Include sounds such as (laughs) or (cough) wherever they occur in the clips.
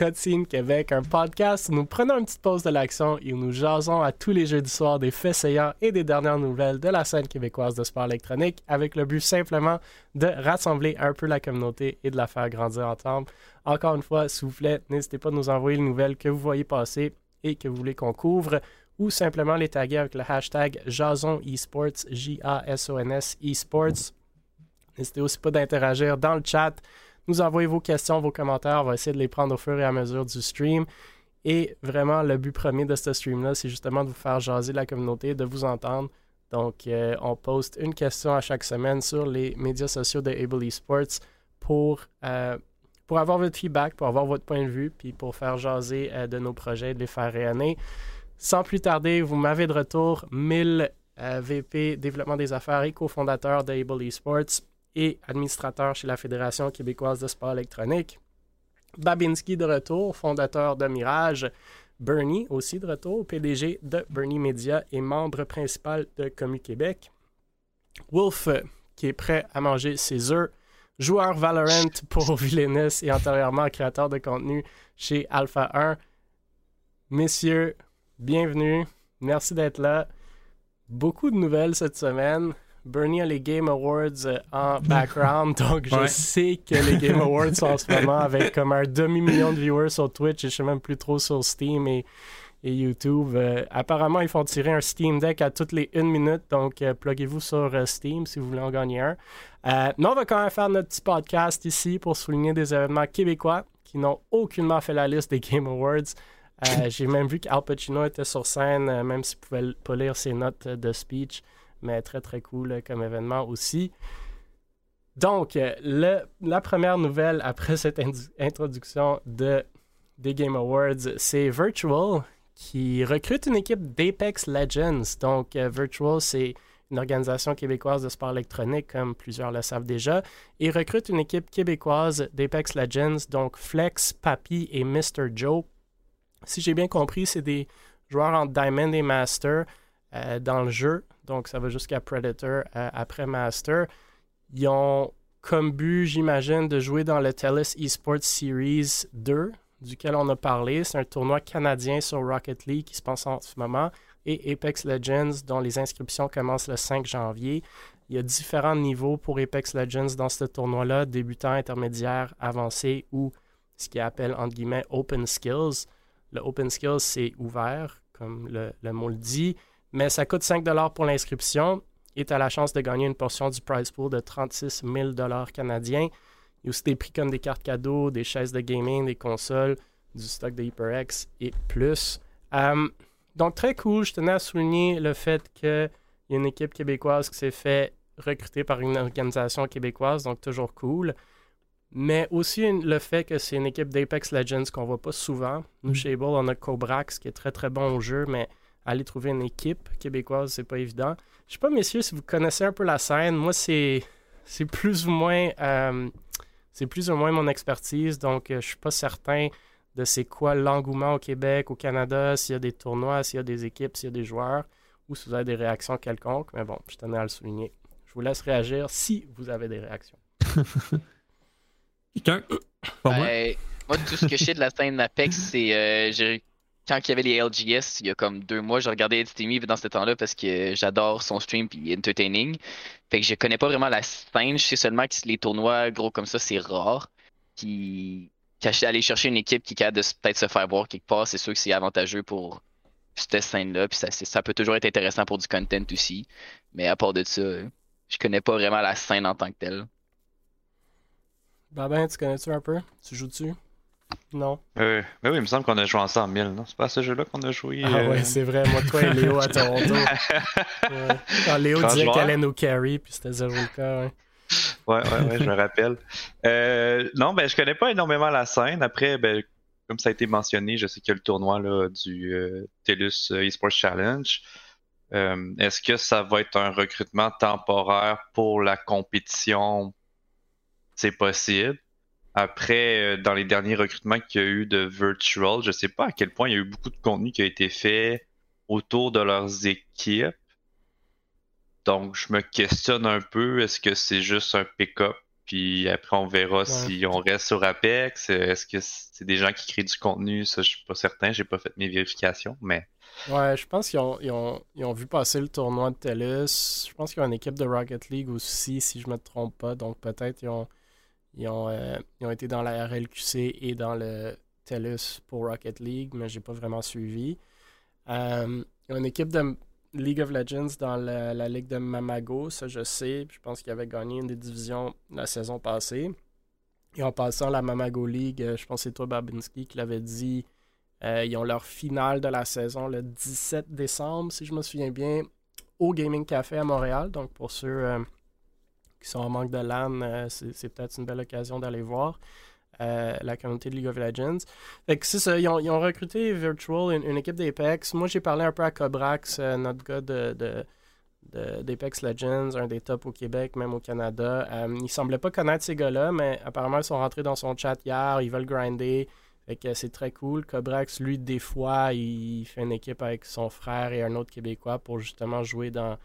Cutscene Québec, un podcast où nous prenons une petite pause de l'action et où nous jasons à tous les jeudis soirs des faits saillants et des dernières nouvelles de la scène québécoise de sport électronique avec le but simplement de rassembler un peu la communauté et de la faire grandir ensemble. Encore une fois, s'il vous plaît, n'hésitez pas à nous envoyer les nouvelles que vous voyez passer et que vous voulez qu'on couvre ou simplement les taguer avec le hashtag Jason Esports, J-A-S-O-N-S Esports. N'hésitez aussi pas d'interagir dans le chat nous envoyer vos questions, vos commentaires. On va essayer de les prendre au fur et à mesure du stream. Et vraiment, le but premier de ce stream-là, c'est justement de vous faire jaser la communauté, de vous entendre. Donc, euh, on poste une question à chaque semaine sur les médias sociaux de Able Esports pour, euh, pour avoir votre feedback, pour avoir votre point de vue, puis pour faire jaser euh, de nos projets, de les faire rayonner. Sans plus tarder, vous m'avez de retour 1000 VP développement des affaires et cofondateur de Able Esports et administrateur chez la Fédération québécoise de sport électronique. Babinski de retour, fondateur de Mirage. Bernie aussi de retour, PDG de Bernie Media et membre principal de Commu Québec. Wolf, qui est prêt à manger ses œufs. Joueur Valorant pour (laughs) Villainous et antérieurement créateur de contenu chez Alpha 1. Messieurs, bienvenue. Merci d'être là. Beaucoup de nouvelles cette semaine. Bernie a les Game Awards euh, en (laughs) background, donc je sais que les Game (laughs) Awards sont en ce moment avec comme un demi-million de viewers sur Twitch et je sais même plus trop sur Steam et, YouTube. Euh, apparemment, ils font tirer un Steam Deck à toutes les une minute, donc euh, pluguez-vous sur Steam si vous voulez en gagner un. mais on va quand même faire notre petit podcast ici pour souligner des événements québécois qui n'ont aucunement fait la liste des Game Awards. (laughs) J'ai même vu qu'Al Pacino était sur scène, même s'il pouvait pas lire ses notes de speech mais très très cool comme événement aussi. Donc, euh, la première nouvelle après cette introduction de, des Game Awards, c'est Virtual qui recrute une équipe d'Apex Legends. Donc, euh, Virtual, c'est une organisation québécoise de sport électronique, comme plusieurs le savent déjà, et recrute une équipe québécoise d'Apex Legends, donc Flex, Papi et Mr. Joe. Si j'ai bien compris, c'est des joueurs en Diamond et Master euh, dans le jeu donc ça va jusqu'à Predator euh, après Master. Ils ont comme but, j'imagine, de jouer dans le TELUS Esports Series 2, duquel on a parlé. C'est un tournoi canadien sur Rocket League qui se passe en ce moment, et Apex Legends, dont les inscriptions commencent le 5 janvier. Il y a différents niveaux pour Apex Legends dans ce tournoi-là, débutant, intermédiaire, avancé ou ce qu'ils appellent entre guillemets Open Skills. Le Open Skills, c'est ouvert, comme le, le mot le dit mais ça coûte 5 pour l'inscription et tu as la chance de gagner une portion du prize pool de 36 000 canadiens. Il y a aussi des prix comme des cartes cadeaux, des chaises de gaming, des consoles, du stock de HyperX et plus. Euh, donc, très cool. Je tenais à souligner le fait qu'il y a une équipe québécoise qui s'est fait recruter par une organisation québécoise, donc toujours cool. Mais aussi le fait que c'est une équipe d'Apex Legends qu'on voit pas souvent. Nous, mm. chez Able, on a Cobrax qui est très très bon au jeu, mais aller trouver une équipe québécoise, c'est pas évident. Je sais pas, messieurs, si vous connaissez un peu la scène. Moi, c'est c'est plus ou moins euh, c'est plus ou moins mon expertise, donc euh, je suis pas certain de c'est quoi l'engouement au Québec, au Canada, s'il y a des tournois, s'il y a des équipes, s'il y a des joueurs, ou si vous avez des réactions quelconques. Mais bon, je tenais à le souligner. Je vous laisse réagir si vous avez des réactions. (laughs) Quelqu'un? moi? Ben, moi, tout ce que je sais de la scène Apex, c'est euh, quand il y avait les LGS, il y a comme deux mois, je regardais Ed dans ce temps-là parce que j'adore son stream et entertaining. Fait que je connais pas vraiment la scène. Je sais seulement que les tournois gros comme ça, c'est rare. Qui, aller chercher une équipe qui a de peut-être se faire voir quelque part, c'est sûr que c'est avantageux pour cette scène-là. Puis ça, ça peut toujours être intéressant pour du content aussi. Mais à part de ça, je connais pas vraiment la scène en tant que telle. Ben, tu connais-tu un peu? Tu joues dessus? Non. Euh, oui, il me semble qu'on a joué ensemble, Mille, non? C'est pas à ce jeu-là qu'on a joué. Ah ouais, euh, c'est vrai. Moi, toi et Léo à Toronto. (laughs) Quand Léo disait qu'elle allait nous carry, puis c'était zéro le cas, ouais. Ouais, ouais, ouais, je me rappelle. (laughs) Euh, non, ben, je connais pas énormément la scène. Après, ben, comme ça a été mentionné, je sais qu'il y a le tournoi là, du euh, TELUS Esports Challenge. Est-ce que ça va être un recrutement temporaire pour la compétition? C'est possible. Après, euh, dans les derniers recrutements qu'il y a eu de Virtual, je sais pas à quel point il y a eu beaucoup de contenu qui a été fait autour de leurs équipes. Donc, je me questionne un peu, est-ce que c'est juste un pick-up Puis après, on verra si on reste sur Apex. Est-ce que c'est des gens qui créent du contenu? Ça, je suis pas certain. J'ai pas fait mes vérifications, mais. Ouais, je pense qu'ils ont, ont, vu passer le tournoi de TELUS. Je pense qu'il y a une équipe de Rocket League aussi, si je me trompe pas. Donc peut-être ils ont, ils ont, euh, ont été dans la RLQC et dans le TELUS pour Rocket League, mais j'ai pas vraiment suivi. Euh, une équipe de League of Legends dans la, ligue de Mamago, ça je sais. Je pense qu'ils avaient gagné une des divisions la saison passée. Et en passant la Mamago League, euh, je pense que c'est toi Babinski qui l'avait dit. Ils ont leur finale de la saison le 17 décembre, si je me souviens bien, au Gaming Café à Montréal. Donc pour ceux qui sont en manque de LAN, c'est peut-être une belle occasion d'aller voir. Euh, la communauté de League of Legends. Fait que ça, ils ont, recruté Virtual, une, équipe d'Apex. Moi, j'ai parlé un peu à Cobrax, euh, notre gars de, d'Apex Legends, un des tops au Québec, même au Canada. Euh, il semblait pas connaître ces gars-là, mais apparemment, ils sont rentrés dans son chat hier, ils veulent grinder. Fait que c'est très cool. Cobrax, lui, des fois, il fait une équipe avec son frère et un autre Québécois pour justement jouer dans,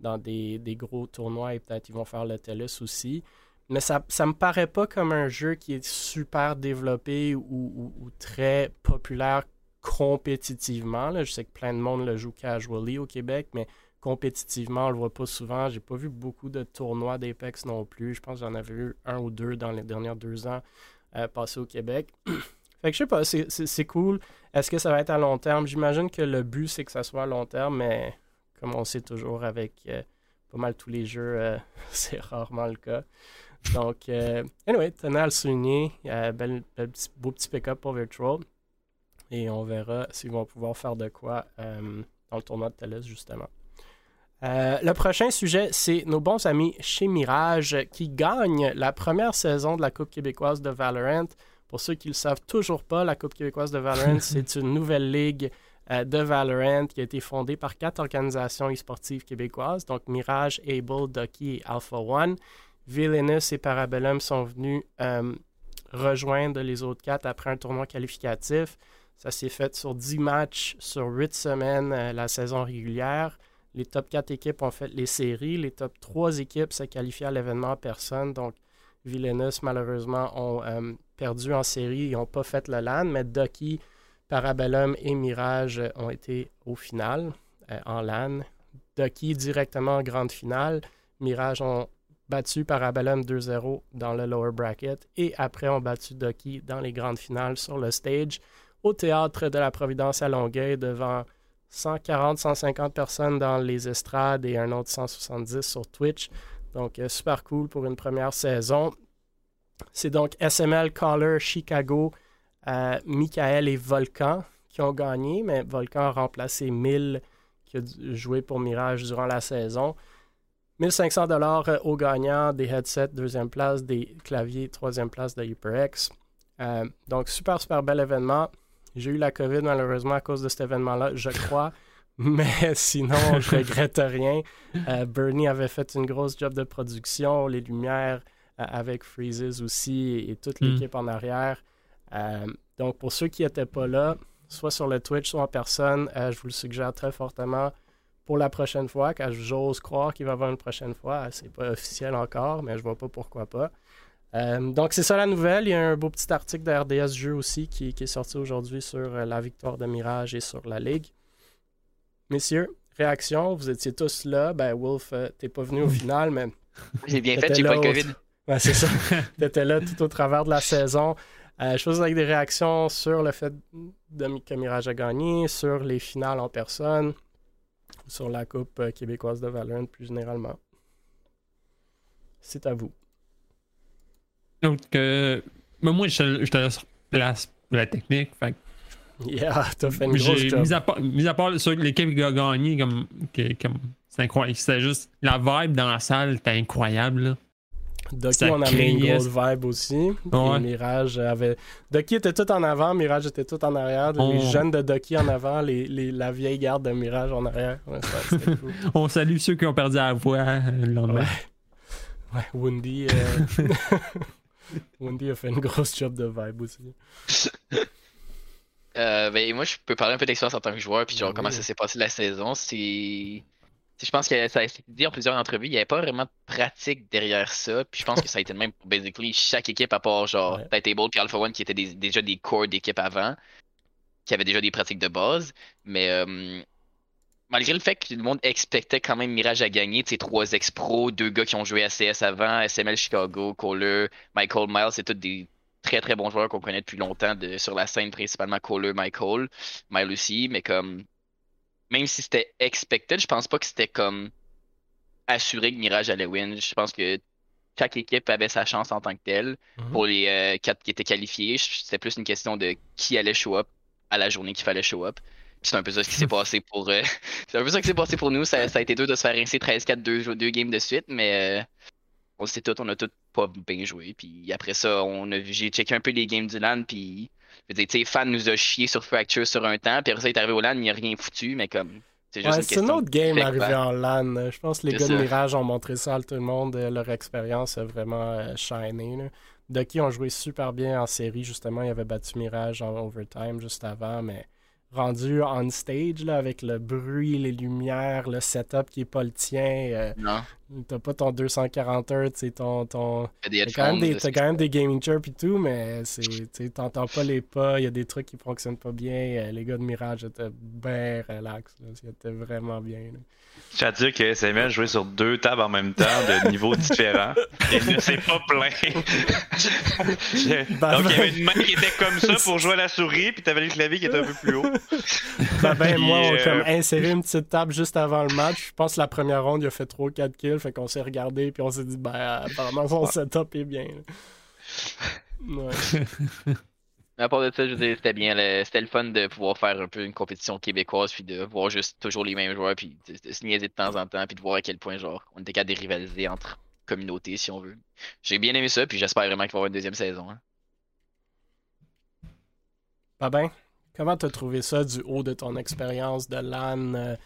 dans des, des gros tournois et peut-être ils vont faire le TELUS aussi. Mais ça, ça me paraît pas comme un jeu qui est super développé ou, très populaire compétitivement. Je sais que plein de monde le joue casually au Québec, mais compétitivement, on le voit pas souvent. J'ai pas vu beaucoup de tournois d'Apex non plus. Je pense que j'en avais vu un ou deux dans les derniers deux ans euh, passés au Québec. (clears throat) fait que je sais pas, c'est cool. Est-ce que ça va être à long terme? J'imagine que le but, c'est que ça soit à long terme, mais comme on sait toujours avec euh, pas mal tous les jeux, euh, (laughs) c'est rarement le cas. Donc, euh, anyway, tenez à le souligner. Beau petit pick-up pour Virtual. Et on verra s'ils vont pouvoir faire de quoi dans le tournoi de TELUS, justement. le prochain sujet, c'est nos bons amis chez Mirage qui gagnent la première saison de la Coupe québécoise de Valorant. Pour ceux qui ne le savent toujours pas, la Coupe québécoise de Valorant, (laughs) c'est une nouvelle ligue de Valorant qui a été fondée par quatre organisations e-sportives québécoises, donc Mirage, Able, Ducky et Alpha One. Villainous et Parabellum sont venus euh, rejoindre les autres quatre après un tournoi qualificatif. Ça s'est fait sur 10 matchs sur 8 semaines euh, la saison régulière. Les top 4 équipes ont fait les séries. Les top 3 équipes se qualifiaient à l'événement personne. Donc, Villainous, malheureusement, ont euh, perdu en série. Ils n'ont pas fait le LAN, mais Ducky, Parabellum et Mirage ont été au final en LAN. Ducky directement en grande finale. Mirage ont battu Parabellum 2-0 dans le lower bracket et après ont battu Ducky dans les grandes finales sur le stage au théâtre de la Providence à Longueuil devant 140-150 personnes dans les estrades et un autre 170 sur Twitch. Donc euh, super cool pour une première saison. C'est donc SML, Caller, Chicago, euh, Michael et Volcan qui ont gagné, mais Volcan a remplacé 1000 qui a joué pour Mirage durant la saison. 1500 dollars euh, aux gagnants, des headsets deuxième place, des claviers troisième place de HyperX. Euh, donc, super, super bel événement. J'ai eu la COVID malheureusement à cause de cet événement-là, je crois. (laughs) Mais sinon, je (laughs) regrette rien. Euh, Bernie avait fait une grosse job de production, les lumières avec Freezes aussi et, toute hmm. l'équipe en arrière. Donc, pour ceux qui n'étaient pas là, soit sur le Twitch, soit en personne, je vous le suggère très fortement pour la prochaine fois, car j'ose croire qu'il va y avoir une prochaine fois. C'est pas officiel encore, mais je vois pas pourquoi pas. Euh, donc, c'est ça la nouvelle. Il y a un beau petit article de RDS Jeux aussi qui, est sorti aujourd'hui sur euh, la victoire de Mirage et sur la Ligue. Messieurs, réaction, vous étiez tous là. Ben, Wolf, tu euh, t'es pas venu au final, mais. J'ai bien fait, j'ai pas le COVID. C'est ça. (laughs) t'étais là tout au travers de la saison. Je faisais avec des réactions sur le fait de, que Mirage a gagné, sur les finales en personne, sur la Coupe euh, québécoise de Valorant plus généralement. C'est à vous. Donc, euh, moi, je, te laisse place la technique. Fait Yeah, t'as fait une grosse job. Mis à part, mis à part sur l'équipe qui a gagné, comme, comme c'est incroyable. C'était juste la vibe dans la salle, était incroyable. Là. Ducky, on avait une grosse vibe aussi. Mirage avait. Ducky était tout en avant, Mirage était tout en arrière. Les jeunes de Ducky en avant, les, les, la vieille garde de Mirage en arrière. (laughs) on salue ceux qui ont perdu la voix euh, le lendemain. Ouais, ouais Wendy. Euh... (laughs) a fait une grosse job de vibe aussi. Euh, ben, moi, je peux parler un peu d'expérience en tant que joueur, puis genre, comment ça s'est passé la saison. C'est je pense que ça a été dit en plusieurs entrevues, il n'y avait pas vraiment de pratique derrière ça. Puis je pense que ça a été le même pour basically chaque équipe, à part genre Ouais. Titable et Alpha One qui étaient des- déjà des corps d'équipe avant, qui avaient déjà des pratiques de base. Mais euh, malgré le fait que le monde expectait quand même Mirage à gagner, sais, trois ex-pros, deux gars qui ont joué à CS avant, SML Chicago, Kohler, Michael Miles, c'est tous des très très bons joueurs qu'on connaît depuis longtemps de, sur la scène, principalement Kohler, Michael, Miles aussi, mais comme même si c'était expected, je pense pas que c'était comme assuré que Mirage allait win. Je pense que chaque équipe avait sa chance en tant que telle. Mhm. Pour les euh, quatre qui étaient qualifiés, c'était plus une question de qui allait show up à la journée qu'il fallait show up. C'est un peu ça qui s'est (laughs) passé pour euh, (laughs) c'est un peu ça qui s'est passé pour nous. Ça, ça a été dur de se faire rincer 13-4 deux, deux games de suite, mais euh, on sait tout, on a tout pas bien joué. Puis après ça, on a vu, j'ai checké un peu les games du LAN, puis je veux dire, Fan nous a chié sur Fracture sur un temps, puis après ça, il est arrivé au LAN, il a rien foutu, mais comme c'est juste Ouais, une c'est question une autre game arrivée feedback. en LAN. Je pense que les gars de. Mirage ont montré ça à tout le monde. euh, Leur expérience a vraiment euh, shiné. là. Ducky ont joué super bien en série, justement. Ils avaient battu Mirage en overtime juste avant, mais rendu on stage là, avec le bruit, les lumières, le setup qui est pas le tien. euh, Non, T'as pas ton 240 Hz, c'est ton, ton, T'as quand, même des- quand même des gaming chirps et tout, mais tu t'entends pas les pas, il y a des trucs qui fonctionnent pas bien. Euh, Les gars de Mirage étaient bien relax, étaient vraiment bien. là. Je tiens à dire que SML jouait sur deux tables en même temps de niveaux différents et ne s'est pas plaint. Je- Ben, Donc il y avait une main qui était comme ça pour jouer à la souris, puis t'avais le clavier qui était un peu plus haut. Ben, ben, Puis, moi, on a euh, comme inséré une petite table juste avant le match. Je pense que la première ronde, il a fait 3-4 kills, fait qu'on s'est regardé, puis on s'est dit, ben, apparemment, son setup est bien. là. (laughs) Ouais. Mais à part de ça, je veux dire, c'était bien. le- C'était le fun de pouvoir faire un peu une compétition québécoise, puis de voir juste toujours les mêmes joueurs, puis de, de se niaiser de temps en temps, puis de voir à quel point, genre, on était capable de rivaliser entre communautés, si on veut. J'ai bien aimé ça, puis j'espère vraiment qu'il va y avoir une deuxième saison. hein. Babin, comment t'as trouvé ça du haut de ton expérience de LAN? Euh,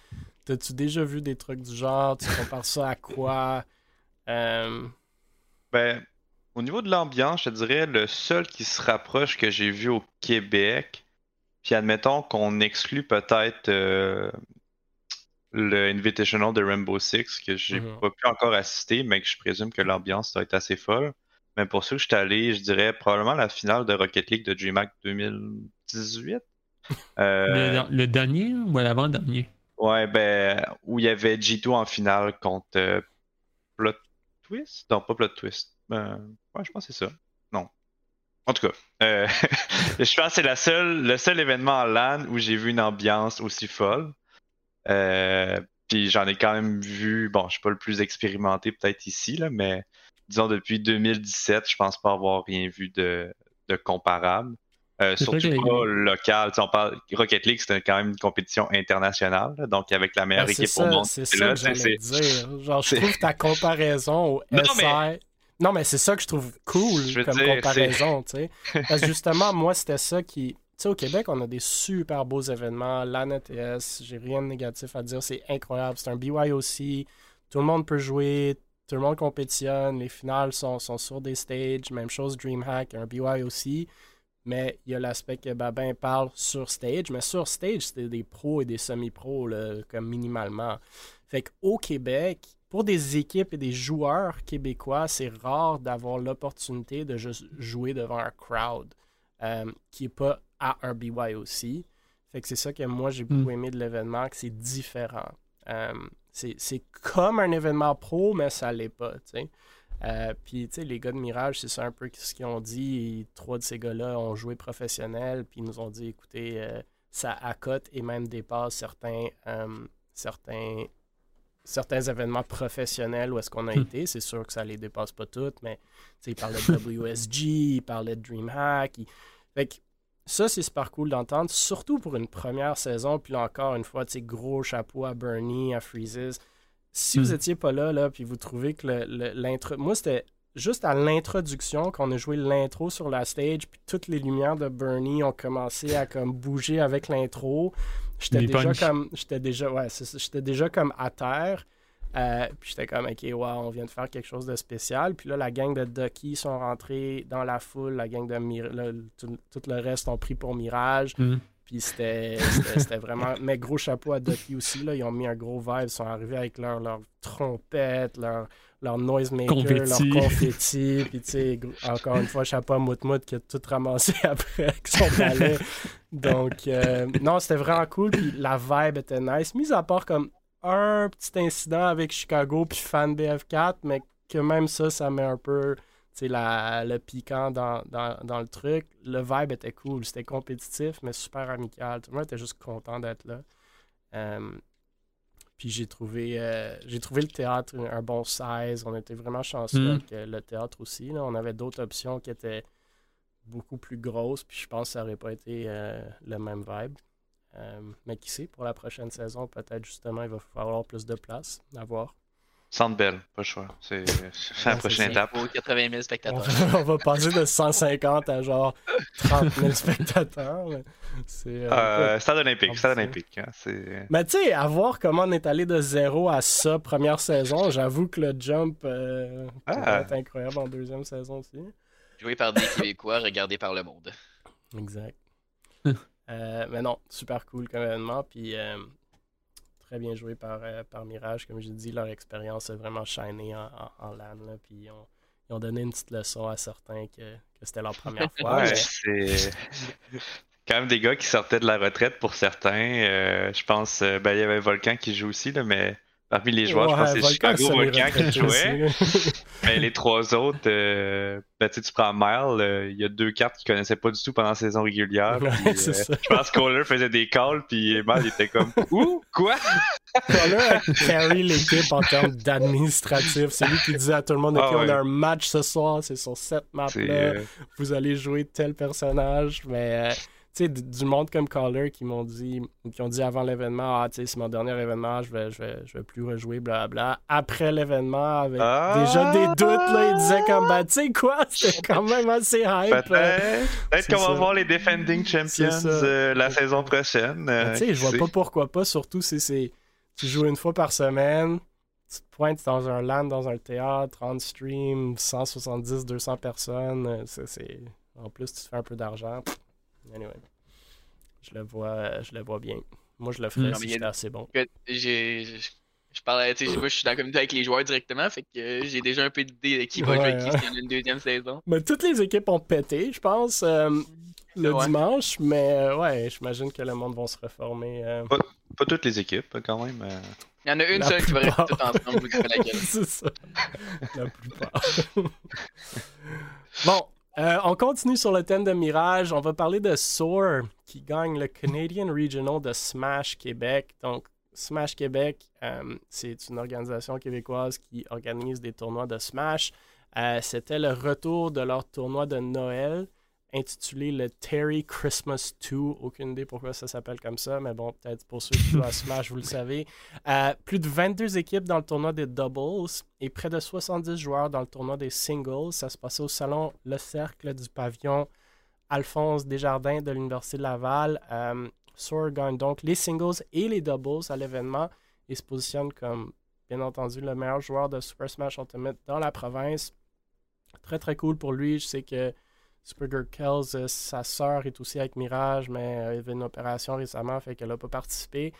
T'as-tu déjà vu des trucs du genre? Tu compares ça à quoi? (laughs) Euh, Ben, au niveau de l'ambiance, je te dirais le seul qui se rapproche que j'ai vu au Québec, puis admettons qu'on exclut peut-être euh, le Invitational de Rainbow Six, que j'ai Mhm. pas pu encore assister, mais que je présume que l'ambiance doit être assez folle. Mais pour ceux que je suis allé, je dirais probablement la finale de Rocket League de DreamHack 2018. (laughs) Euh, Le, le dernier ou l'avant-dernier? Ouais, ben, où il y avait G2 en finale contre euh, Plot Twist? Non, pas Plot Twist. Euh, ouais, je pense que c'est ça. Non. En tout cas, euh, (laughs) je pense que c'est la seule, le seul événement en LAN où j'ai vu une ambiance aussi folle. Puis j'en ai quand même vu, bon, je suis pas le plus expérimenté peut-être ici, là, mais disons depuis 2017, je pense pas avoir rien vu de comparable. Euh, surtout pas local. Tu sais, on parle Rocket League, c'était quand même une compétition internationale, là, donc avec la meilleure ben, équipe ça, au monde. c'est ça là, que j'allais dire. Genre, je (laughs) trouve ta comparaison au Non, SI... mais- Non, mais c'est ça que je trouve cool Je comme dire, comparaison, tu sais. (laughs) Parce que justement, moi, c'était ça qui... Tu sais, au Québec, on a des super beaux événements. L'ANETS, j'ai rien de négatif à dire. C'est incroyable. C'est un BYOC. Tout le monde peut jouer. Tout le monde compétitionne. Les finales sont, sont sur des stages. Même chose, DreamHack, un BYOC. Mais il y a l'aspect que Babin parle sur stage. Mais sur stage, c'était des pros et des semi-pros, comme minimalement. Fait qu'au Québec, pour des équipes et des joueurs québécois, c'est rare d'avoir l'opportunité de juste jouer devant un crowd euh, qui n'est pas à un BYOC. Fait que c'est ça que moi j'ai beaucoup aimé de l'événement, que c'est différent. Euh, c'est c'est comme un événement pro, mais ça l'est pas, tu sais. Euh, Puis, tu sais, les gars de Mirage, c'est ça un peu ce qu'ils ont dit. Trois de ces gars-là ont joué professionnel, puis ils nous ont dit, écoutez, euh, ça accote et même dépasse certains, euh, certains, certains événements professionnels où est-ce qu'on a Hmm. été. C'est sûr que ça les dépasse pas toutes, mais tu sais, ils parlaient de WSG, ils parlaient de DreamHack. ils- Fait que ça, c'est super cool d'entendre, surtout pour une première saison. Puis là encore, une fois, tu sais, gros chapeau à Bernie, à Freezes. Si vous Mm. étiez pas là, là, puis vous trouvez que le- le- l'intro. Moi, c'était juste à l'introduction qu'on a joué l'intro sur la stage, puis toutes les lumières de Bernie ont commencé à comme bouger avec l'intro. J'étais déjà comme. J'étais déjà. Ouais, j'étais déjà comme à terre. Euh, puis j'étais comme, ok, wow, on vient de faire quelque chose de spécial. Puis là, la gang de Ducky sont rentrés dans la foule, la gang de Mir- le- tout, tout le reste ont pris pour Mirage. Mhm. Puis c'était vraiment. Mais gros chapeau à Ducky aussi. Là. Ils ont mis un gros vibe. Ils sont arrivés avec leur, leur trompette, leur, leur noisemaker, Confetti. leur confetti. Puis tu sais, encore une fois, chapeau à Moutmout qui a tout ramassé (laughs) après avec son balai. Donc, euh, non, c'était vraiment cool. Puis la vibe était nice. Mis à part comme un petit incident avec Chicago puis Fan BF4, mais que même ça, ça met un peu la, le piquant dans, dans, dans le truc. Le vibe était cool. C'était compétitif, mais super amical. Tout le monde était juste content d'être là. Euh, puis j'ai trouvé, euh, j'ai trouvé le théâtre un, bon size. On était vraiment chanceux Mm. avec euh, le théâtre aussi. là. On avait d'autres options qui étaient beaucoup plus grosses. Puis je pense que ça n'aurait pas été euh, le même vibe. Euh, mais qui sait, pour la prochaine saison, peut-être justement, il va falloir plus de place à voir. Centre Bell, pas le choix. C'est la Ouais, prochaine étape. Pour 80 000 On spectateurs. va, on va passer de 150 à genre 30 000 spectateurs. euh, Euh, stade olympique, stade c'est- olympique. hein, Mais tu sais, à voir comment on est allé de zéro à ça première saison, j'avoue que le jump euh, Ah. être incroyable en deuxième saison aussi. Joué par des Québécois, regardé par le monde. Exact. (laughs) Euh, mais non, super cool comme événement. Puis euh, très bien joué par, euh, par Mirage. Comme j'ai dit, leur expérience a vraiment shiné en, en, en LAN. là. puis ils ont, ils ont donné une petite leçon à certains que, que c'était leur première (laughs) fois. Ouais, mais- c'est (laughs) quand même des gars qui sortaient de la retraite pour certains. Euh, je pense, euh, ben, il y avait Volcan qui joue aussi, là, mais parmi les joueurs, je pense que c'est Chicago Volcan qui semi-retraité jouait. (laughs) Mais les trois autres, euh, ben, tu prends Mile, euh, il y a deux cartes qu'il connaissait pas du tout pendant la saison régulière. Ouais, puis, c'est euh, je pense que Kohler faisait des calls, puis Mile il était comme Ouh, quoi? Connor a carry l'équipe en termes d'administratif. C'est lui qui disait à tout le monde Ah Ok, on a un match ce soir, c'est sur cette map-là, euh, vous allez jouer tel personnage. Mais euh, sais, d- du monde comme Caller qui m'ont dit, qui ont dit avant l'événement Ah, tu sais, c'est mon dernier événement, je vais, je vais, je vais plus rejouer, blablabla. Après l'événement, avec Ah! déjà des doutes, là, il disait comme Bah, tu sais quoi, (laughs) c'était quand même assez hype. euh. Peut-être c'est qu'on va voir les Defending Champions euh, la saison prochaine. euh, Mais tu sais, je vois pas pourquoi pas, surtout si c'est. Tu joues une fois par semaine, tu te pointes dans un land, dans un théâtre, on stream, 170, 200 personnes. euh, c'est- c'est... En plus, tu te fais un peu d'argent. Anyway. Je le vois, je le vois bien. Moi, je le ferais Mm. Non, mais si j'étais assez bon. J'ai. Je parle, tu sais, moi je suis dans la communauté avec les joueurs directement, fait que j'ai déjà un peu d'idée de qui va jouer Ouais, avec qui hein. s'il y a une deuxième saison. Mais toutes les équipes ont pété, je pense, euh, le Ouais. dimanche. Mais euh, ouais, j'imagine que le monde va se reformer. euh, Pas toutes les équipes, quand même. euh. Il y en a une La seule qui va rester tout ensemble, vous taper la (laughs) gueule. c'est ça. La plupart. (laughs) bon, euh, on continue sur le thème de Mirage. On va parler de Soar qui gagne le Canadian Regional de Smash Québec. Donc, Smash Québec, euh, c'est une organisation québécoise qui organise des tournois de Smash. Euh, C'était le retour de leur tournoi de Noël intitulé le Terry Christmas 2. Aucune idée pourquoi ça s'appelle comme ça, mais bon, peut-être pour ceux qui jouent à Smash, vous le savez. Euh, plus de 22 équipes dans le tournoi des doubles et près de 70 joueurs dans le tournoi des singles. Ça se passait au salon Le Cercle du pavillon Alphonse Desjardins de l'Université de Laval. Euh, gagne donc les singles et les doubles à l'événement et se positionne comme, bien entendu, le meilleur joueur de Super Smash Ultimate dans la province. Très très cool pour lui. Je sais que Supergirl Kells, euh, sa sœur est aussi avec Mirage, mais euh, il y avait une opération récemment, fait qu'elle n'a pas participé.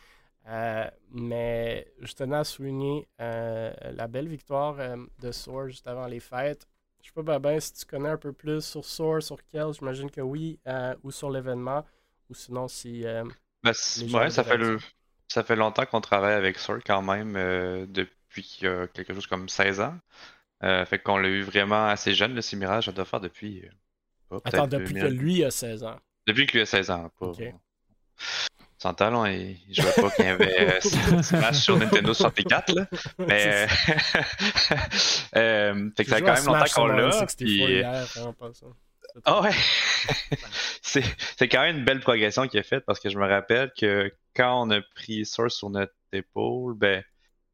Euh, mais je tenais à souligner euh, la belle victoire euh, de Soar juste avant les fêtes. Je sais pas, ben, si tu connais un peu plus sur Soar, sur Kells, j'imagine que oui, ou sur l'événement, ou sinon si. Ben, ouais, ça fait, le, ça fait longtemps qu'on travaille avec Sword quand même, depuis quelque chose comme 16 ans. Fait qu'on l'a eu vraiment assez jeune, le Simirage, ça doit faire depuis. Euh, pas, Attends, depuis 2000. que lui a 16 ans. Depuis que lui a 16 ans, pas. Ok. Sans talent, il, il jouait pas qu'il y avait euh, (laughs) Smash sur Nintendo 64, là. (laughs) Mais. (laughs) euh, fait que ça fait J'ai joué quand même longtemps qu'on l'a. 64 puis- hier, vraiment pas ça. Ah ouais! c'est c'est quand même une belle progression qui est faite parce que je me rappelle que quand on a pris Source sur notre épaule, ben,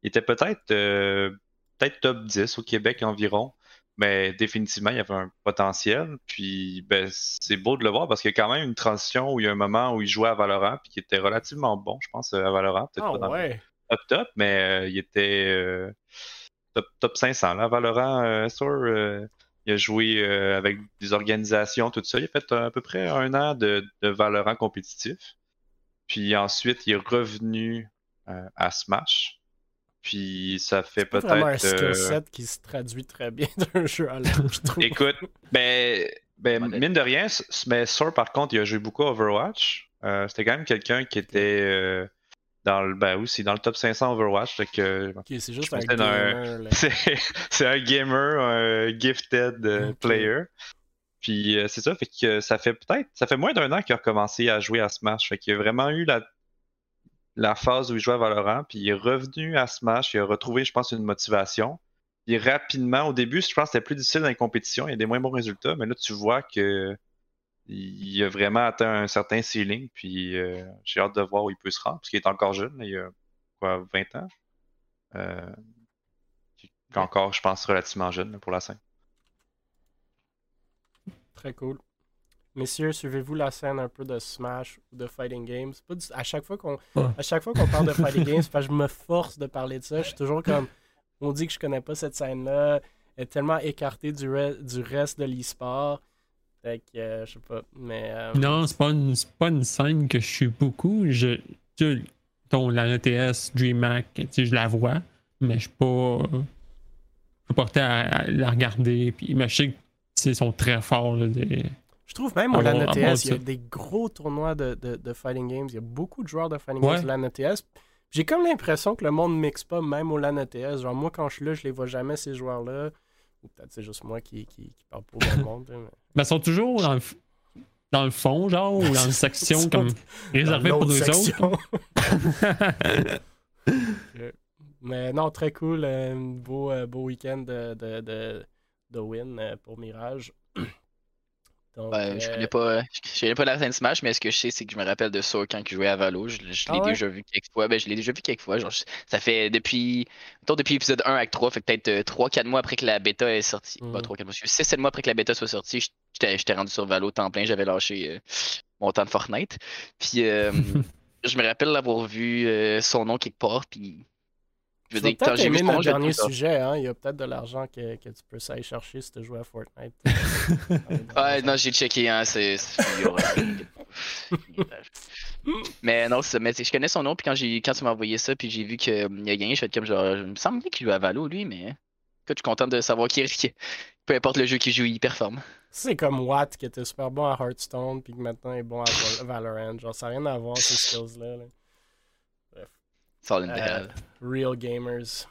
il était peut-être euh, peut-être top 10 au Québec environ, mais définitivement, il y avait un potentiel. Puis ben, c'est beau de le voir parce qu'il y a quand même une transition où il y a un moment où il jouait à Valorant puis qui était relativement bon, je pense, à Valorant. Peut-être Ah pas dans le ouais. top top, mais euh, il était euh, top, top 500. Là, Valorant, euh, euh, il a joué euh, avec des organisations, tout ça. Il a fait euh, à peu près un an de, de Valorant compétitif. Puis ensuite, il est revenu euh, à Smash. Puis ça fait C'est vraiment un peut-être. skill euh, set qui se traduit très bien (laughs) d'un jeu à l'autre, je trouve. Écoute, ben, ben mine de rien, mais Sor, par contre, il a joué beaucoup à Overwatch. Euh, C'était quand même quelqu'un qui était euh, dans le. Ben oui, c'est dans le top 500 Overwatch. fait que Ok, c'est juste un gamer. (laughs) c'est c'est un gamer, un gifted euh, player. Puis euh, c'est ça, fait que ça fait peut-être, ça fait moins d'un an qu'il a recommencé à jouer à Smash. Fait qu'il a vraiment eu la, la phase où il jouait à Valorant, puis il est revenu à Smash, il a retrouvé, je pense, une motivation. Puis rapidement, au début, je pense que c'était plus difficile dans les compétitions, il y a des moins bons résultats, mais là, tu vois que il a vraiment atteint un certain ceiling, puis euh, j'ai hâte de voir où il peut se rendre, parce est encore jeune, il a quoi, 20 ans? Euh, encore, je pense, relativement jeune pour la scène. Très cool. Messieurs, suivez-vous la scène un peu de Smash ou de Fighting Games? Pas du- À chaque fois qu'on Ouais. à chaque fois qu'on parle de Fighting (laughs) Games, je me force de parler de ça. Je suis toujours comme on dit que je connais pas cette scène-là. Elle est tellement écartée du, re- du reste de l'e-sport. Fait que euh, je sais pas. Mais euh, Non, c'est pas, une, pas une scène que je suis beaucoup. Je, tu sais, ton, la ETS, DreamHack, je la vois, mais je suis pas. Je suis porté à, à la regarder. Puis, mais je sais que tu sais, ils sont très forts. Là, des- je trouve même au LAN ETS, il y a des gros tournois de, de, de Fighting Games. Il y a beaucoup de joueurs de Fighting Ouais. Games au LAN ETS. J'ai comme l'impression que le monde ne mixe pas même au LAN ETS. Genre, moi, quand je suis là, je les vois jamais, ces joueurs-là. Ou peut-être c'est juste moi qui, qui, qui parle au bon monde. là, mais- Mais ils sont toujours dans le, dans le fond, genre, ou dans une (laughs) section comme réservée pour nous autres. (laughs) Mais non, très cool. euh, beau, euh, beau week-end de, de, de, de win euh, pour Mirage. Donc, Ouais, je euh, connais pas, je connais pas la scène Smash, mais ce que je sais, c'est que je me rappelle de ça quand il jouait à Valo. Je, je Ah l'ai ouais? déjà vu quelques fois. Ben, je l'ai déjà vu quelques fois. Genre, je- ça fait depuis, mettons, depuis l'épisode 1 acte 3, fait peut-être 3-4 mois après que la bêta est sortie. Mm. Pas 3-4 mois, 6-7 mois après que la bêta soit sortie, j'étais j'étais rendu sur Valo temps plein, j'avais lâché euh, mon temps de Fortnite. Puis euh, (laughs) je me rappelle l'avoir vu euh, son nom quelque part, puis je veux dire, quand peut-être aimer son nom, notre dernier sujet. Hein? Il y a peut-être de l'argent que, que tu peux aller chercher si tu joues à Fortnite. (laughs) Ouais, non, j'ai checké, hein, c'est. il (laughs) mais non, c'est- mais je connais son nom, puis quand, j'ai, quand tu m'as envoyé ça, puis j'ai vu qu'il a gagné, je fais comme genre, il me semble qu'il joue à Valo, lui, mais. Écoute, je suis content de savoir qu'il, qu'il- peu importe le jeu qu'il joue, il performe. C'est comme Watt qui était super bon à Hearthstone puis que maintenant est bon à Val- Valorant. Genre, ça n'a rien à voir ces skills-là. là. Sort une Euh, belle. Real gamers.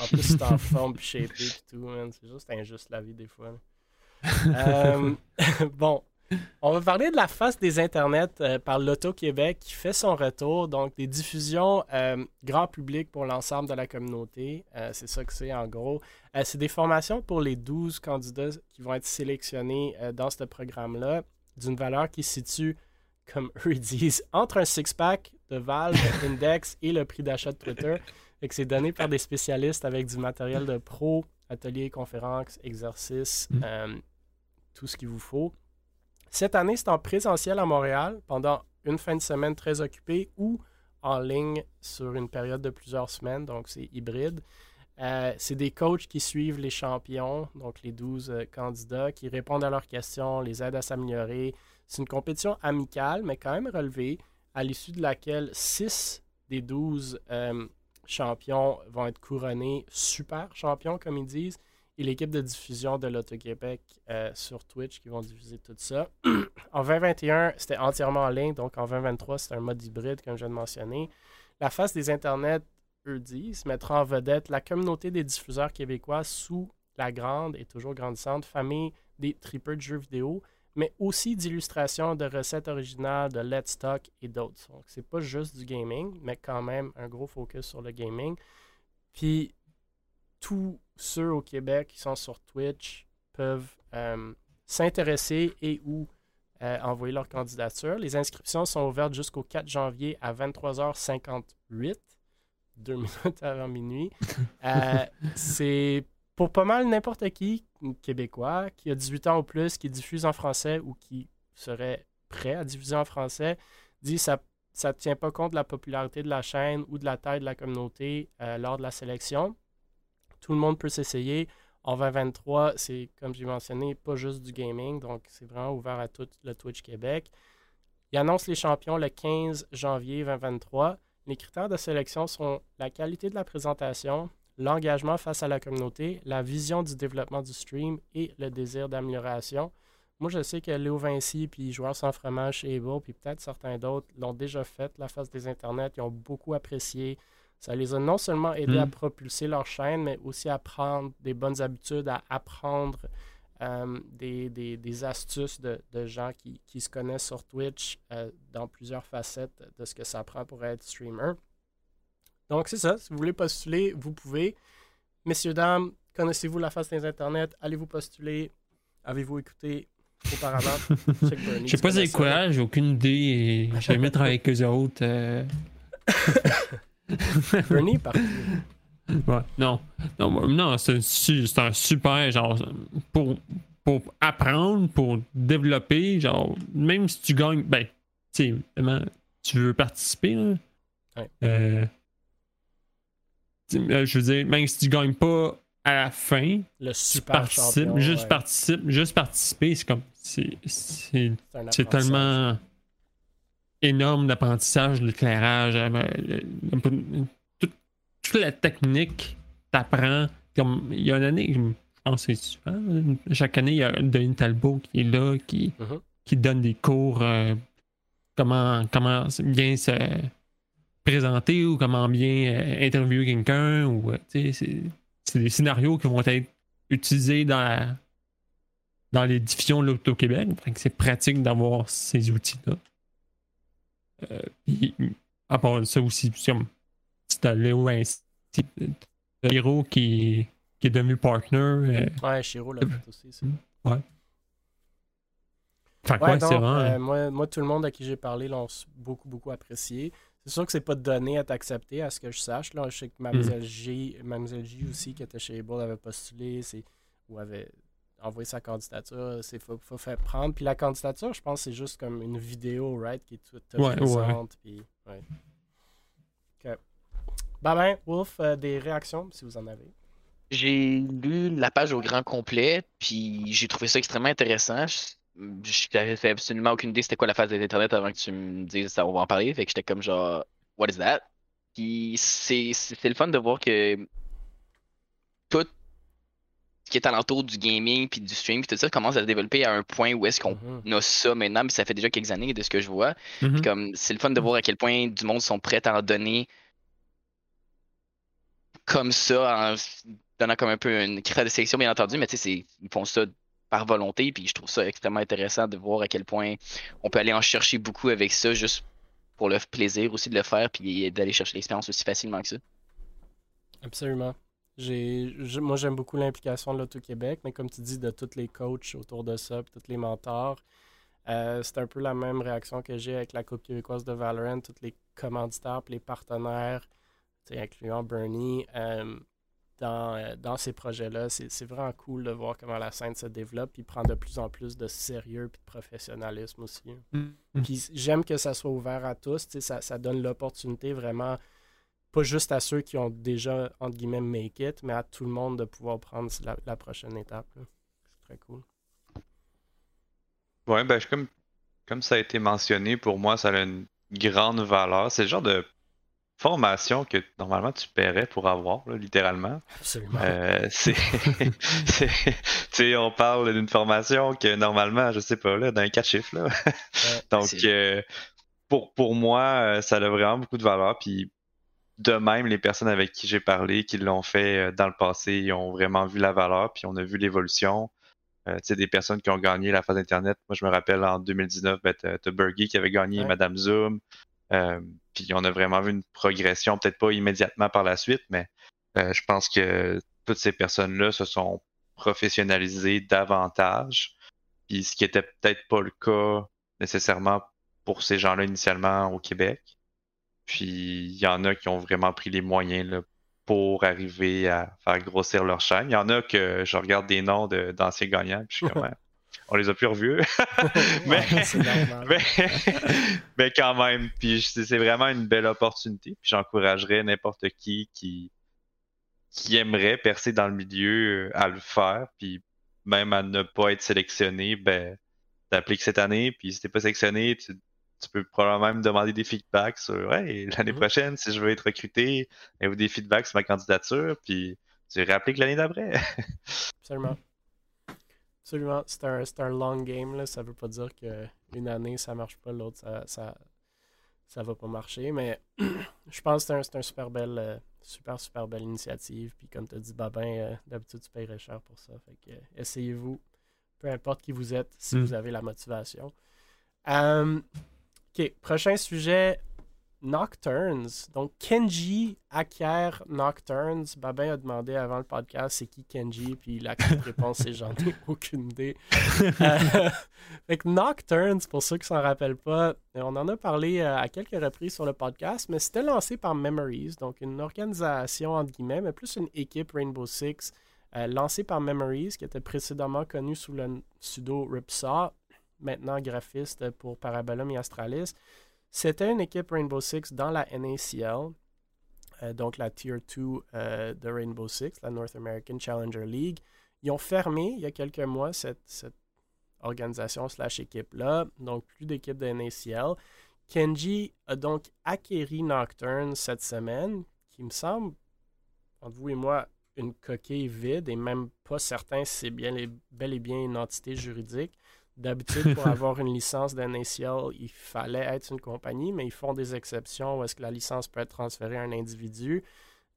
En plus, c'est en forme puis (laughs) shapé puis tout, man. C'est juste injuste la vie des fois. Euh, (laughs) bon, on va parler de la face des internets euh, par l'Auto-Québec qui fait son retour. Donc, des diffusions euh, grand public pour l'ensemble de la communauté. C'est ça que c'est en gros. C'est des formations pour les 12 candidats qui vont être sélectionnés dans ce programme-là d'une valeur qui se situe, comme (laughs) eux ils disent, entre un six-pack de Valve, (laughs) Index et le prix d'achat de Twitter. Que c'est donné par des spécialistes avec du matériel de pro, ateliers, conférences, exercices, Mm. euh, tout ce qu'il vous faut. Cette année, c'est en présentiel à Montréal pendant une fin de semaine très occupée ou en ligne sur une période de plusieurs semaines, donc c'est hybride. Euh, c'est des coachs qui suivent les champions, donc les 12 euh, candidats, qui répondent à leurs questions, les aident à s'améliorer. C'est une compétition amicale, mais quand même relevée, à l'issue de laquelle 6 des 12 euh, champions vont être couronnés super champions, comme ils disent, et l'équipe de diffusion de l'Auto-Québec euh, sur Twitch qui vont diffuser tout ça. (clears throat) en 2021, c'était entièrement en ligne, donc en 2023, c'est un mode hybride, comme je viens de mentionner. La face des internets, eux disent, mettra en vedette la communauté des diffuseurs québécois sous la grande et toujours grandissante famille des tripeurs de jeux vidéo, mais aussi d'illustrations de recettes originales, de Let's Talk et d'autres. Donc, c'est pas juste du gaming, mais quand même un gros focus sur le gaming. Puis, tous ceux au Québec qui sont sur Twitch peuvent euh, s'intéresser et ou euh, envoyer leur candidature. Les inscriptions sont ouvertes jusqu'au 4 janvier à 23h58, deux (laughs) minutes avant minuit. Euh, c'est pour pas mal n'importe qui, québécois, qui a 18 ans ou plus, qui diffuse en français ou qui serait prêt à diffuser en français, dit ça ça ne tient pas compte de la popularité de la chaîne ou de la taille de la communauté euh, lors de la sélection. Tout le monde peut s'essayer. En 2023, c'est, comme j'ai mentionné, pas juste du gaming, donc c'est vraiment ouvert à tout le Twitch Québec. Il annonce les champions le 15 janvier 2023. Les critères de sélection sont la qualité de la présentation, l'engagement face à la communauté, la vision du développement du stream et le désir d'amélioration. Moi, je sais que Léo Vinci, puis Joueurs sans fromage chez Able, puis peut-être certains d'autres l'ont déjà fait, la face des internets. Ils ont beaucoup apprécié. Ça les a non seulement aidés à Mm. propulser leur chaîne, mais aussi à prendre des bonnes habitudes, à apprendre euh, des, des- des astuces de, de gens qui, qui se connaissent sur Twitch euh, dans plusieurs facettes de ce que ça prend pour être streamer. Donc, c'est ça. Si vous voulez postuler, vous pouvez. Messieurs, dames, connaissez-vous la face des internets? Allez-vous postuler? Avez-vous écouté auparavant? (laughs) Je sais Je pas c'est quoi, j'ai aucune idée. J'ai jamais travaillé avec eux autres. euh. (laughs) Bernie, par Ouais, non. Non, non c'est un, super, genre, pour, pour apprendre, pour développer, genre, même si tu gagnes, ben, tu sais, tu veux participer, là. Ouais. Euh, je veux dire, même si tu gagnes pas à la fin, le tu participes, juste ouais. participe, juste participer, c'est comme, c'est, tellement énorme d'apprentissage, l'éclairage, euh, le- le- toute, toute la technique t'apprends. Comme il y a une année, je pense que c'est souvent, chaque année, il y a Denis Talbot qui est là, qui, Mhm. qui donne des cours euh, comment, comment bien se présenter ou comment bien euh, interviewer quelqu'un. ou euh, c'est, c'est des scénarios qui vont être utilisés dans la- dans les diffusions de l'Auto-Québec. C'est pratique d'avoir ces outils-là. Euh, puis, à part ça aussi, c'est comme c'est à Léo Hiro qui, qui est devenu partner. euh, Ouais, Chiro l'a fait aussi. ça. Ouais, ouais, donc, c'est vraiment. euh, moi, moi, tout le monde à qui j'ai parlé l'ont beaucoup, beaucoup apprécié. C'est sûr que c'est pas donné à t'accepter, à ce que je sache. Là. Je sais que. Mademoiselle G, Mademoiselle J aussi, qui était chez Able, avait postulé c'est, ou avait envoyé sa candidature. Il faut, faut faire prendre. Puis la candidature, je pense, c'est juste comme une vidéo, right, qui te, te Ouais, présente. Puis, ouais. Ok. Ben, ben, Wolf, euh, des réactions, si vous en avez. J'ai lu la page au grand complet, puis j'ai trouvé ça extrêmement intéressant. Je je n'avais fait absolument aucune idée c'était quoi la phase d'Internet avant que tu me dises ça, on va en parler. Fait que j'étais comme genre, what is that? Puis c'est le fun de voir que tout ce qui est alentour du gaming puis du stream puis tout ça commence à se développer à un point où est-ce qu'on Mhm. a ça maintenant, mais ça fait déjà quelques années de ce que je vois. Mhm. Puis comme c'est le fun de voir à quel point du monde sont prêts à en donner comme ça, en donnant comme un peu une critère de sélection, bien entendu, mais tu sais, ils font ça par volonté, puis je trouve ça extrêmement intéressant de voir à quel point on peut aller en chercher beaucoup avec ça, juste pour le plaisir aussi de le faire, puis d'aller chercher l'expérience aussi facilement que ça. Absolument. Moi, j'aime beaucoup l'implication de l'Auto-Québec, mais comme tu dis, de tous les coachs autour de ça, puis tous les mentors, euh, c'est un peu la même réaction que j'ai avec la Coupe québécoise de Valorant, tous les commanditaires, puis les partenaires, incluant Bernie, euh, dans, euh, dans ces projets-là. C'est, vraiment cool de voir comment la scène se développe, puis prend de plus en plus de sérieux, puis de professionnalisme aussi. Mhm. Puis j'aime que ça soit ouvert à tous, ça, ça donne l'opportunité vraiment pas juste à ceux qui ont déjà, entre guillemets, make it, mais à tout le monde de pouvoir prendre la, la prochaine étape. C'est très cool. Ouais, ben, je- comme, comme ça a été mentionné, pour moi, ça a une grande valeur. C'est le genre de formation que normalement tu paierais pour avoir, là, littéralement. Absolument. Euh, c'est, (laughs) on parle d'une formation que normalement, je sais pas, là, d'un quatre chiffres, là. (laughs) Donc, euh, pour, pour moi, euh, ça a vraiment beaucoup de valeur. Puis, de même, les personnes avec qui j'ai parlé, qui l'ont fait dans le passé, ils ont vraiment vu la valeur. Puis, on a vu l'évolution. Euh, tu sais, des personnes qui ont gagné la phase Internet. Moi, je me rappelle en 2019, ben, t'as qui avait gagné Ouais. Madame Zoom. Euh, puis, on a vraiment vu une progression, peut-être pas immédiatement par la suite, mais euh, je pense que toutes ces personnes-là se sont professionnalisées davantage. Puis ce qui était peut-être pas le cas nécessairement pour ces gens-là initialement au Québec. Puis il y en a qui ont vraiment pris les moyens là, pour arriver à faire grossir leur chaîne. Il y en a que je regarde des noms de- d'anciens gagnants, puis je suis comme, Ouais, (laughs) on les a plus revus. (laughs) (laughs) mais- Ouais, mais, mais quand même, puis c'est vraiment une belle opportunité. Puis j'encouragerais n'importe qui qui qui aimerait percer dans le milieu euh, à le faire, puis même à ne pas être sélectionné, ben d'appliquer cette année. Puis si t'es pas sélectionné, tu tu peux probablement même demander des feedbacks sur ouais, l'année Mhm. prochaine, si je veux être recruté, avez-vous des feedbacks sur ma candidature, puis tu réappliques l'année d'après. (laughs) Absolument. Absolument. C'est un, c'est un long game. Là. Ça veut pas dire qu'une année, ça marche pas, l'autre, ça, ça, ça va pas marcher. Mais (clears throat) je pense que c'est un, c'est un super belle, euh, super, super belle initiative. Puis comme tu as dit, Babin, euh, d'habitude, tu paierais cher pour ça. Fait que euh, essayez-vous, peu importe qui vous êtes, si Mm. vous avez la motivation. Ok, prochain sujet. Nocturnes. Donc, Kenji acquiert Nocturnes. Babin a demandé avant le podcast c'est qui Kenji, puis la (laughs) réponse c'est j'en ai aucune idée. (laughs) Euh, (laughs) fait que Nocturnes, pour ceux qui s'en rappellent pas, on en a parlé euh, à quelques reprises sur le podcast, mais c'était lancé par Memories, donc une organisation entre guillemets, mais plus une équipe Rainbow Six euh, lancée par Memories, qui était précédemment connue sous le pseudo Ripsaw, maintenant graphiste pour Parabellum et Astralis. C'était une équipe Rainbow Six dans la NACL, euh, donc la Tier 2 euh, de Rainbow Six, la North American Challenger League. Ils ont fermé il y a quelques mois cette, organisation slash équipe-là, donc plus d'équipe de NACL. Kenji a donc acquéri Nocturne cette semaine, qui me semble, entre vous et moi, une coquille vide et même pas certain si c'est bien bel et bien une entité juridique. D'habitude, pour (laughs) avoir une licence d'NACL, il fallait être une compagnie, mais ils font des exceptions où est-ce que la licence peut être transférée à un individu.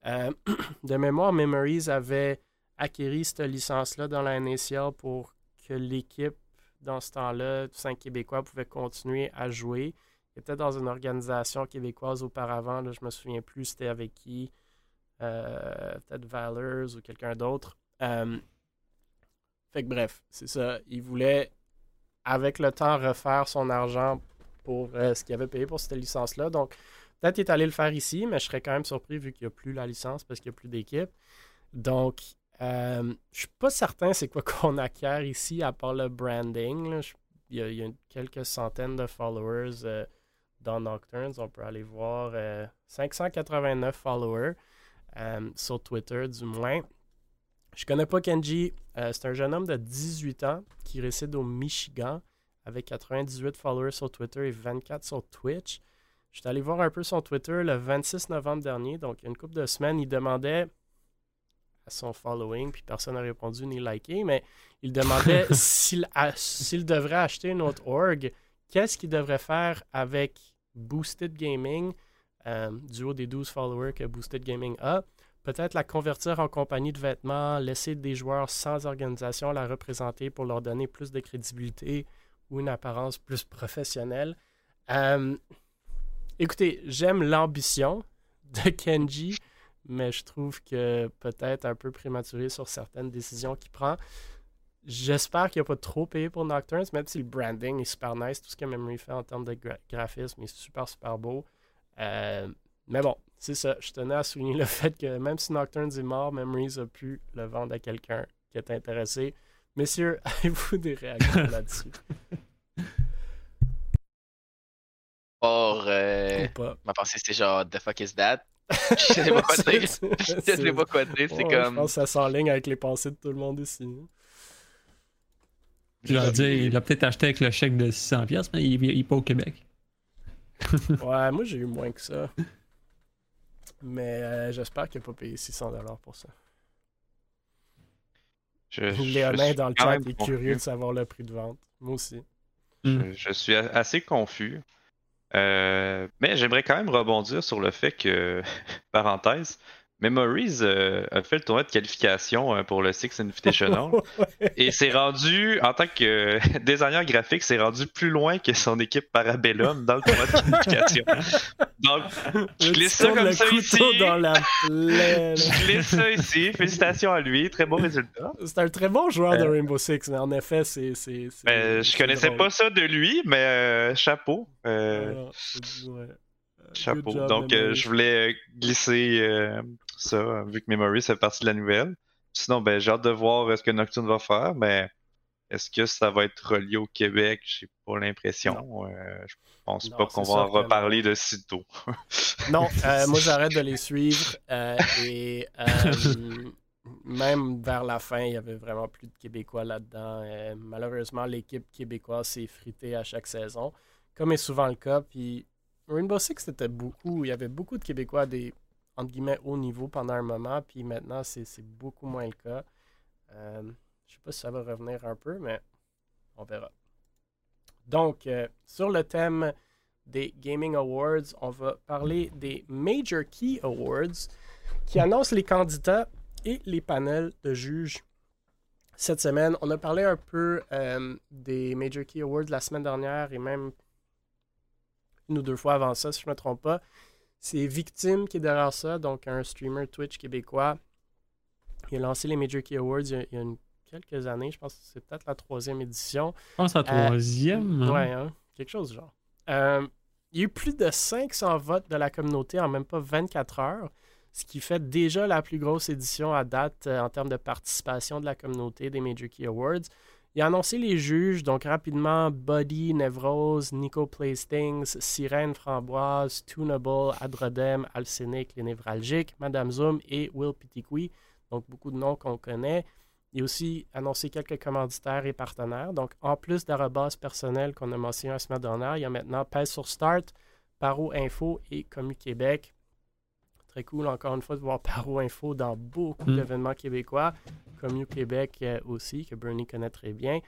Euh, (clears throat) de mémoire, Memories avait acquéri cette licence-là dans la NACL pour que l'équipe, dans ce temps-là, cinq Québécois, pouvait continuer à jouer. Il était dans une organisation québécoise auparavant, là, je me souviens plus c'était avec qui, euh, peut-être Valors ou quelqu'un d'autre. Euh, fait que bref, c'est ça. Il voulait, avec le temps, refaire son argent pour euh, ce qu'il avait payé pour cette licence-là. Donc, peut-être qu'il est allé le faire ici, mais je serais quand même surpris vu qu'il n'y a plus la licence parce qu'il n'y a plus d'équipe. Donc, euh, je suis pas certain c'est quoi (laughs) qu'on acquiert ici à part le branding. Il y, a, quelques centaines de followers euh, dans Nocturnes. On peut aller voir euh, 589 followers euh, sur Twitter, du moins. Je connais pas Kenji. Euh, c'est un jeune homme de 18 ans qui réside au Michigan avec 98 followers sur Twitter et 24 sur Twitch. Je suis allé voir un peu son Twitter le 26 novembre dernier, donc il y a une couple de semaines. Il demandait à son following, puis personne n'a répondu ni liké, mais il demandait (laughs) s'il, a- s'il devrait acheter une autre org, qu'est-ce qu'il devrait faire avec Boosted Gaming, euh, du haut des 12 followers que Boosted Gaming a? Peut-être la convertir en compagnie de vêtements, laisser des joueurs sans organisation la représenter pour leur donner plus de crédibilité ou une apparence plus professionnelle. Euh, écoutez, j'aime l'ambition de Kenji, mais je trouve que peut-être un peu prématuré sur certaines décisions qu'il prend. J'espère qu'il n'a pas trop payé pour Nocturnes, même si le branding est super nice. Tout ce que Memory fait en termes de gra- graphisme est super, super beau. Euh, mais bon, c'est ça. Je tenais à souligner le (laughs) fait que même si Nocturnes est mort, Memories a pu le vendre à quelqu'un qui est intéressé. Messieurs, (laughs) avez-vous des réactions (laughs) là-dessus? Or, euh, Ou pas? ma pensée c'était genre, the fuck is that? Je sais pas quoi dire. Je sais pas quoi dire. C'est Ouais, Je comme. pense que ça s'enligne avec les pensées de tout le monde ici. Je leur dis, il l'a peut-être acheté avec le chèque de 600$, pièces, mais il n'est pas au Québec. Ouais, moi j'ai eu moins que ça. Mais euh, j'espère qu'il n'a pas payé 600$ pour ça. Je, Léonin dans le chat est confus. curieux de savoir le prix de vente. Moi aussi. Je, je suis assez confus. Euh, mais j'aimerais quand même rebondir sur le fait que, (laughs) parenthèse, Memories euh, a fait le tournoi de qualification euh, pour le Six Invitational (laughs) et c'est rendu, en tant que euh, (laughs) designer graphique, c'est rendu plus loin que son équipe Parabellum dans le tournoi de qualification. (laughs) Donc, je glisse ça comme ça ici. dans la. Je glisse ça ici. Félicitations à lui. Très bon résultat. C'est un très bon joueur de Euh, Rainbow Six, mais en effet, c'est. Euh, je connaissais drôle. pas ça de lui, mais euh, chapeau. Ouais. Euh, Chapeau. job, Donc, euh, je voulais glisser euh, ça, vu que Memory, c'est partie de la nouvelle. Sinon, ben, j'ai hâte de voir euh, ce que Nocturne va faire, mais est-ce que ça va être relié au Québec? J'ai pas l'impression. Euh, je pense Non, pas qu'on va en reparler de sitôt. (laughs) Non, euh, moi j'arrête de les suivre euh, et même vers la fin, il y avait vraiment plus de Québécois là-dedans. Malheureusement, l'équipe québécoise s'est fritée à chaque saison. comme est souvent le cas. Puis Rainbow Six, c'était beaucoup. Il y avait beaucoup de Québécois des entre guillemets haut niveau pendant un moment, puis maintenant c'est beaucoup moins le cas. Euh, je sais pas si ça va revenir un peu, mais on verra. Donc, euh, sur le thème des Gaming Awards, on va parler des Major Key Awards qui annoncent les candidats et les panels de juges cette semaine. On a parlé un peu euh, des Major Key Awards la semaine dernière et même une ou deux fois avant ça, si je ne me trompe pas. C'est Victime qui est derrière ça, donc un streamer Twitch québécois. Il a lancé les Major Key Awards il y a, quelques années. Je pense que c'est peut-être la troisième édition. Je pense la euh, troisième. Hein? Ouais, hein? quelque chose du genre. Euh, il y a eu plus de 500 votes de la communauté en même pas 24 heures ce qui fait déjà la plus grosse édition à date euh, en termes de participation de la communauté des Major Key Awards. Il a annoncé les juges, donc rapidement Buddy, Nevrose, Nico Playstings, Sirène Framboise, Tunable, Adrodem, Alcinic, les névralgiques, Madame Zoom et Will Pitiqui. Donc beaucoup de noms qu'on connaît. Il a aussi annoncé quelques commanditaires et partenaires. Donc en plus d'Arabas personnel qu'on a mentionné la semaine dernière, il y a maintenant Pèse sur Start, Paro Info et Commu Québec très cool, encore une fois, de voir Paro Info dans beaucoup mm. d'événements québécois, comme New Québec euh, aussi, que Bernie connaît très bien.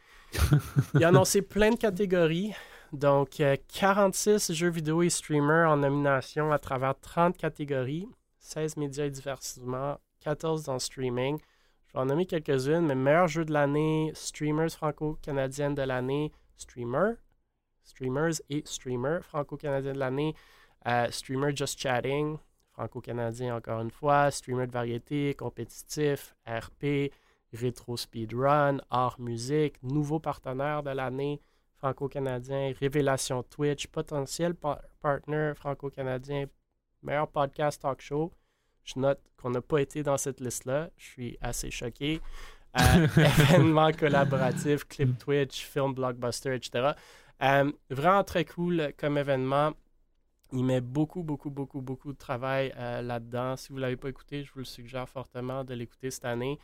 Il a annoncé (laughs) plein de catégories. Donc, 46 euh, jeux vidéo et streamers en nomination à travers 30 catégories, 16 médias et divertissements, 14 dans streaming. Je vais en nommer quelques-unes, mais meilleur jeu de l'année, streamers franco-canadiennes de l'année, streamer, streamers et streamers franco-canadiens de l'année, euh, streamer just chatting, franco-canadien encore une fois, streamer de variété, compétitif, RP, rétro speedrun, art musique, nouveau partenaire de l'année franco-canadien, révélation Twitch, potentiel partner franco-canadien, meilleur podcast talk show. Je note qu'on n'a pas été dans cette liste-là. Je suis assez choqué. Euh, (laughs) événement collaboratif, clip Twitch, film blockbuster, etc. Euh, vraiment très cool comme événement. Il met beaucoup, beaucoup, beaucoup, beaucoup de travail euh, là-dedans. Si vous ne l'avez pas écouté, je vous le suggère fortement de l'écouter cette année.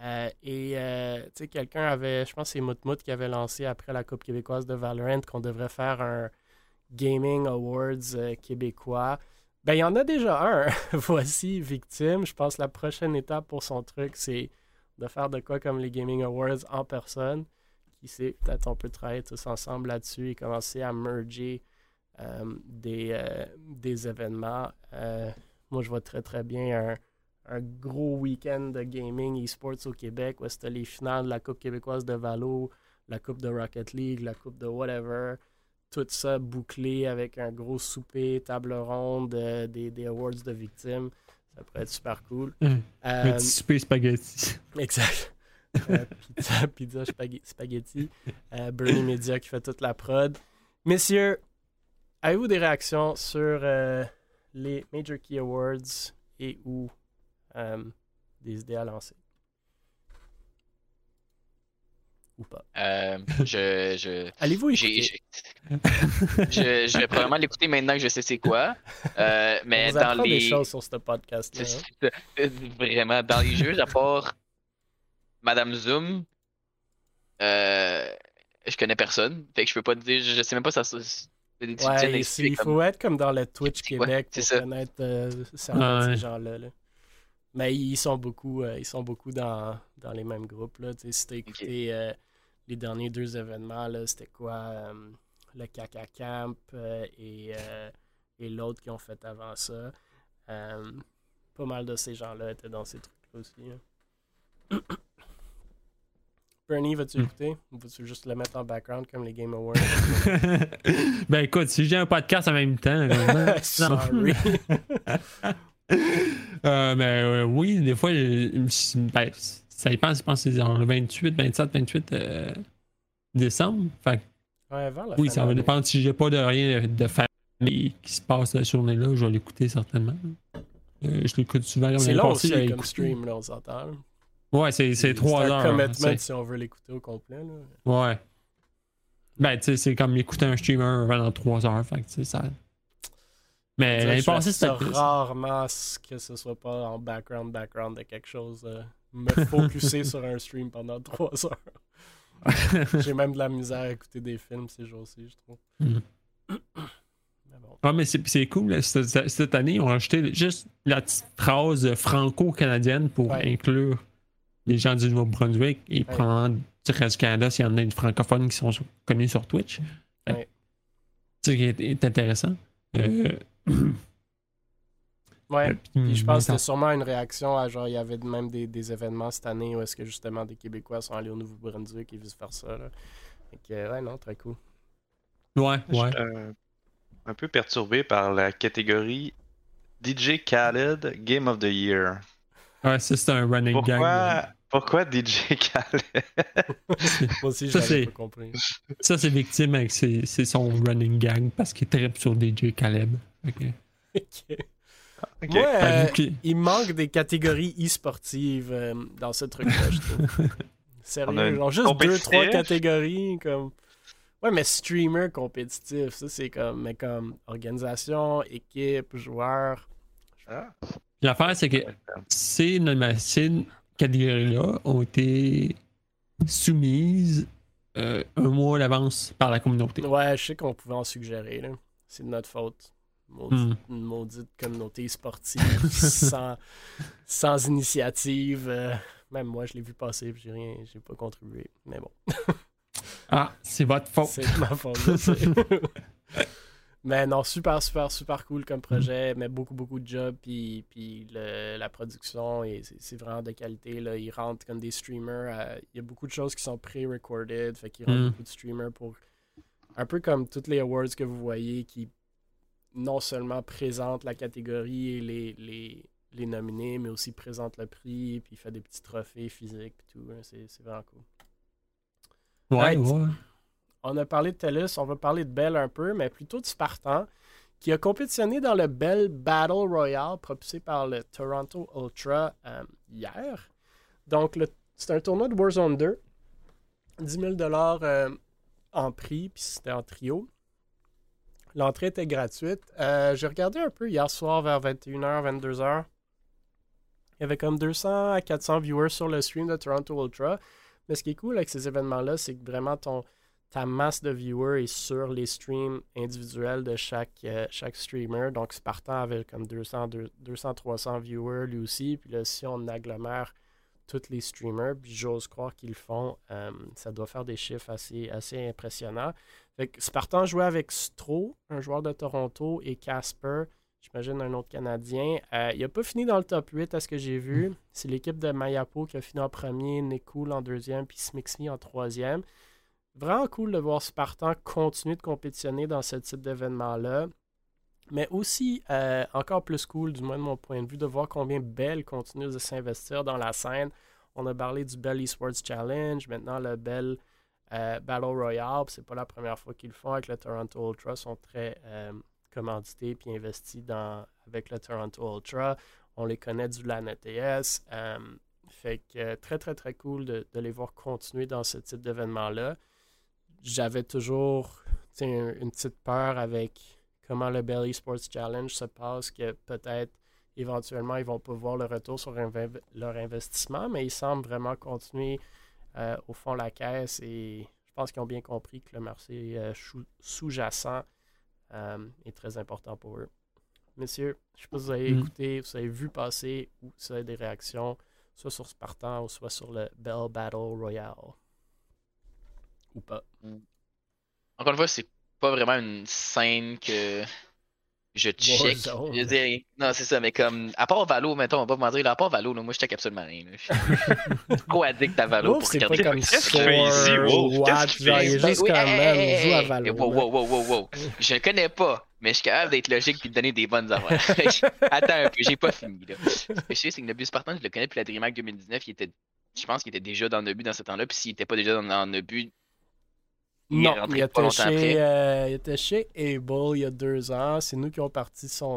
Euh, et euh, tu sais, quelqu'un avait, je pense c'est Moutmout qui avait lancé après la Coupe québécoise de Valorant qu'on devrait faire un Gaming Awards québécois. Ben, il y en a déjà un. (laughs) Voici Victime. Je pense que la prochaine étape pour son truc, c'est de faire de quoi comme les Gaming Awards en personne. Qui sait, peut-être on peut travailler tous ensemble là-dessus et commencer à merger des, euh, des événements. Euh, moi, je vois très, très bien un, gros week-end de gaming e-sports au Québec où c'était les finales de la Coupe québécoise de Valo, la Coupe de Rocket League, la Coupe de whatever. Tout ça bouclé avec un gros souper, table ronde, des, des, awards de victimes. Ça pourrait être super cool. Mmh. (laughs) Un petit souper spaghetti. (laughs) Exact. pizza, pizza spaghetti. Bernie Media qui fait toute la prod. Messieurs, Avez-vous des réactions sur euh, les Major Key Awards et ou euh, des idées à lancer? Ou pas? Euh, je, je, (laughs) Allez-vous écouter? je, je, vais probablement l'écouter maintenant que je sais c'est quoi. (laughs) mais On dans les. des choses sur ce podcast hein. Vraiment, dans les jeux, à part Madame Zoom, je connais personne. Fait que je peux pas te dire, je sais même pas ça Ouais, il faut être comme dans le Twitch Québec pour connaître euh, certains de ces gens-là. Mais ils sont beaucoup, euh, ils sont beaucoup dans, dans les mêmes groupes. Là. Si tu as écouté euh, les derniers deux événements, c'était quoi Le Caca Camp et, et l'autre qui ont fait avant ça. pas mal de ces gens-là étaient dans ces trucs-là aussi. Hein. (clears throat) Bernie, vas-tu hmm. écouter ou vas-tu juste le mettre en background comme les Game Awards? (laughs) ben écoute, si j'ai un podcast en même temps. (laughs) Sorry. (laughs) euh, mais euh, oui, des fois, ben, ça dépend, je pense que c'est en 28, 27, 28 décembre. Fait, ouais, la oui, ça va dépendre. Si j'ai pas de rien de famille qui se passe la journée-là, je vais l'écouter certainement. Euh, je l'écoute souvent. C'est long aussi comme stream, là, on s'entend. Ouais, c'est trois heures. C'est un commitment si on veut l'écouter au complet. Là. Ouais. Ben, tu sais, c'est comme écouter un streamer pendant trois heures. Fait que, tu sais, ça. Mais l'année passée, c'était rarement que ce soit pas en background, background de quelque chose. Euh, me focuser (laughs) sur un stream pendant trois heures. (laughs) J'ai même de la misère à écouter des films ces jours-ci, je trouve. Mm. (clears throat) Mais bon. Ah, mais c'est c'est cool. là, Cette, cette année, ils ont rajouté juste la petite phrase franco-canadienne pour Ouais. inclure les gens du Nouveau-Brunswick et prendre du reste du Canada s'il y en a des francophones qui sont sur- connus sur Twitch. Ouais. C'est ça qui est, est intéressant. Euh, (clears throat) Ouais. puis, Puis je pense que c'était sûrement une réaction à genre, il y avait même des, des événements cette année où est-ce que justement des Québécois sont allés au Nouveau-Brunswick et vice-versa. là. Ouais, non, très cool. Ouais, Je suis ouais. euh, un peu perturbé par la catégorie DJ Khaled Game of the Year. Ouais, ça, c'est un running gag. Pourquoi, pourquoi DJ Khaled? (laughs) Moi aussi, Ça, c'est- pas compris. Ça, c'est victime avec ses- c'est son running gag parce qu'il tripe sur DJ Caleb. Ok. Ok. Ok. Moi, Ah, euh, il manque des catégories e-sportives euh, dans ce truc-là, je trouve. (laughs) Sérieux, une genre juste deux, trois catégories comme. Ouais, mais streamer compétitif, ça c'est comme. Mais comme organisation, équipe, joueur. Ah. L'affaire, c'est que ces, nomma- ces catégories-là ont été soumises euh, un mois à l'avance par la communauté. Ouais, je sais qu'on pouvait en suggérer, là. C'est de notre faute. Maudite, Hmm. Une maudite communauté sportive (laughs) sans, sans initiative. euh, même moi, je l'ai vu passer, j'ai rien, j'ai pas contribué. Mais bon. (laughs) Ah, c'est votre faute. C'est ma faute. (laughs) mais non, super, super, super cool comme projet. Mais beaucoup, beaucoup de jobs. Puis, puis le- la production, et c'est vraiment de qualité. Là. Ils rentrent comme des streamers. euh, Il y a beaucoup de choses qui sont pré-recorded. Fait qu'ils rentrent Mm. beaucoup de streamers pour. Un peu comme toutes les awards que vous voyez qui non seulement présentent la catégorie et les, les, les nominés, mais aussi présentent le prix. Puis fait des petits trophées physiques. Puis tout. hein. C'est c'est vraiment cool. Ouais, Right. ouais. On a parlé de TELUS, on va parler de Bell un peu, mais plutôt de Spartan, qui a compétitionné dans le Bell Battle Royale propulsé par le Toronto Ultra euh, hier. Donc, c'est un tournoi de Warzone 2. 10 000 euh, en prix, puis c'était en trio. L'entrée était gratuite. Euh, J'ai regardé un peu hier soir vers 21h, 22h. Il y avait comme 200 à 400 viewers sur le stream de Toronto Ultra. Mais ce qui est cool avec ces événements-là, c'est que vraiment ton, ta masse de viewers est sur les streams individuels de chaque, euh, chaque streamer. Donc, Spartan avait comme 200, 200-300 viewers lui aussi. Puis là, si on agglomère tous les streamers, puis j'ose croire qu'ils le font, euh, ça doit faire des chiffres assez, assez impressionnants. Fait que Spartan jouait avec Stro, un joueur de Toronto, et Casper, j'imagine un autre Canadien. Euh, il n'a pas fini dans le top 8 à ce que j'ai vu. C'est l'équipe de Mayapo qui a fini en premier, Nekul en deuxième, puis Smixme en troisième. Vraiment cool de voir Spartan continuer de compétitionner dans ce type d'événement-là. Mais aussi, euh, encore plus cool, du moins de mon point de vue, de voir combien Bell continue de s'investir dans la scène. On a parlé du Bell Esports Challenge, maintenant le Bell euh, Battle Royale. C'est pas la première fois qu'ils le font avec le Toronto Ultra. Ils sont très euh, commandités puis investis dans, avec le Toronto Ultra. On les connaît du LAN ETS. fait que très, très, très cool de, de les voir continuer dans ce type d'événement-là. J'avais toujours une petite peur avec comment le Bell Esports Challenge se passe, que peut-être éventuellement ils vont pas voir le retour sur leur investissement, mais ils semblent vraiment continuer euh, au fond la caisse et je pense qu'ils ont bien compris que le marché euh, sous-jacent euh, est très important pour eux. Messieurs, je ne sais pas si vous avez Mm. écouté, si vous avez vu passer ou si vous avez des réactions, soit sur Spartan ou soit sur le Bell Battle Royale. Ou pas. Encore une fois, c'est pas vraiment une scène que je check. Je veux dire, non, c'est ça, mais comme, à part Valo, mettons, on va pas là, à part Valo, là, moi je check absolument rien. là. Je suis trop addict à Valo pour c'est pas regarder comme Qu'est-ce qu'il fait ici, Score, Wolf? Watt, Qu'est-ce qu'il genre, fait il est ici? juste comme, oui, hey, man, hey, joue à hey, Valo. Wow, wow, wow, wow, wow. Je ne connais pas, mais je suis capable d'être logique et de donner des bonnes affaires. (laughs) Attends un peu, j'ai pas fini. Là. Ce que je sais, c'est que Nobus Spartan, je le connais depuis la DreamHack 2019. Il était, je pense qu'il était déjà dans Nobus dans ce temps-là. Puis s'il était pas déjà dans, dans Nobus, il est Non, rentré il était, chez, euh, il était chez Able il y a deux ans. C'est nous qui avons parti son,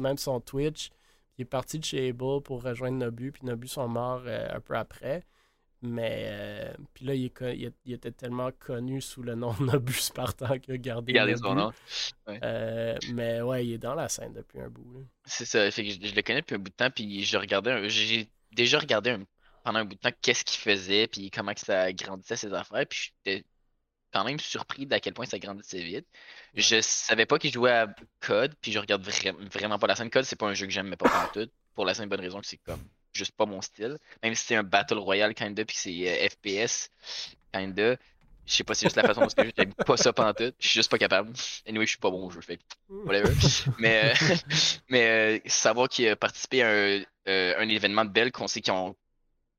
même son Twitch. Il est parti de chez Able pour rejoindre Nobu, puis Nobu sont morts euh, un peu après. Mais euh, puis là, il, il était tellement connu sous le nom de Nobu Spartan qu'il a gardé son nom. Euh, mais ouais, il est dans la scène depuis un bout. C'est ça, fait que je, je le connais depuis un bout de temps, puis je regardais, un- j'ai déjà regardé un- pendant un bout de temps qu'est-ce qu'il faisait, puis comment que ça grandissait ses affaires, puis j'étais quand même surpris d'à quel point ça grandissait vite. Je savais pas qu'il jouait à Code, puis je regarde vraiment pas la scène. Code, c'est pas un jeu que j'aime, mais pas pour tout. Pour la simple bonne raison que c'est comme juste pas mon style. Même si c'est un Battle Royale kinda, puis c'est euh, FPS kinda. Je sais pas si c'est juste la façon dont je j'aime pas ça pendant tout. Je suis juste pas capable. Anyway, je suis pas bon au jeu, fait whatever. (laughs) mais euh, (laughs) mais euh, savoir qu'il a participé à un, un événement de Bell qu'on sait qu'ils ont